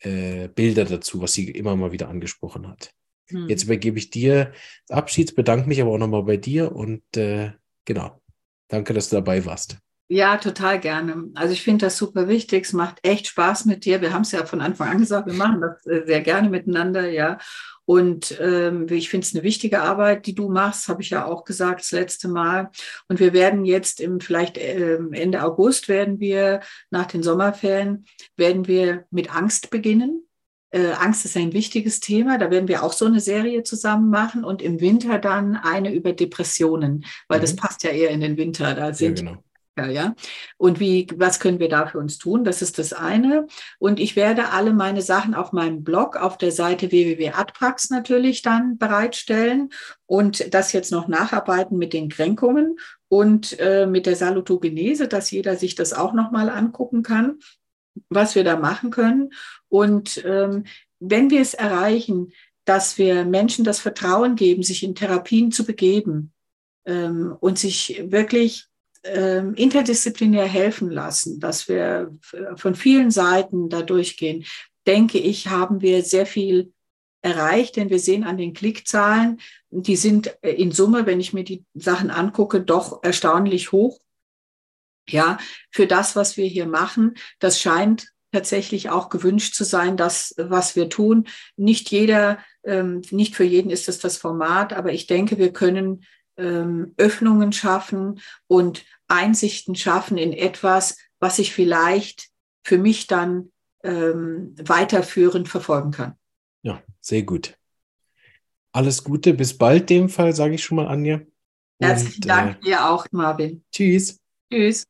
Speaker 1: äh, Bilder dazu, was sie immer mal wieder angesprochen hat. Hm. Jetzt übergebe ich dir Abschieds, bedanke mich aber auch nochmal bei dir und äh, genau, danke, dass du dabei warst.
Speaker 2: Ja, total gerne. Also ich finde das super wichtig. Es macht echt Spaß mit dir. Wir haben es ja von Anfang an gesagt, wir machen das äh, sehr gerne miteinander, ja. Und ähm, ich finde es eine wichtige Arbeit, die du machst, habe ich ja auch gesagt das letzte Mal. Und wir werden jetzt im vielleicht ähm, Ende August werden wir nach den Sommerferien werden wir mit Angst beginnen. Äh, Angst ist ein wichtiges Thema. Da werden wir auch so eine Serie zusammen machen und im Winter dann eine über Depressionen, weil mhm. das passt ja eher in den Winter. Da sind ja, genau ja. Und wie, was können wir da für uns tun? Das ist das eine. Und ich werde alle meine Sachen auf meinem Blog auf der Seite www.adprax natürlich dann bereitstellen und das jetzt noch nacharbeiten mit den Kränkungen und äh, mit der Salutogenese, dass jeder sich das auch nochmal angucken kann, was wir da machen können. Und ähm, wenn wir es erreichen, dass wir Menschen das Vertrauen geben, sich in Therapien zu begeben ähm, und sich wirklich ähm, interdisziplinär helfen lassen, dass wir von vielen Seiten da durchgehen, denke ich, haben wir sehr viel erreicht, denn wir sehen an den Klickzahlen, die sind äh, in Summe, wenn ich mir die Sachen angucke, doch erstaunlich hoch. Ja, für das, was wir hier machen, das scheint tatsächlich auch gewünscht zu sein, das, was wir tun. Nicht jeder, ähm, nicht für jeden ist es das Format, aber ich denke, wir können ähm, Öffnungen schaffen und Einsichten schaffen in etwas, was ich vielleicht für mich dann ähm, weiterführend verfolgen kann.
Speaker 1: Ja, sehr gut. Alles Gute, bis bald dem Fall, sage ich schon mal, Anja.
Speaker 2: Herzlichen Dank äh, dir auch, Marvin.
Speaker 1: Tschüss.
Speaker 2: Tschüss.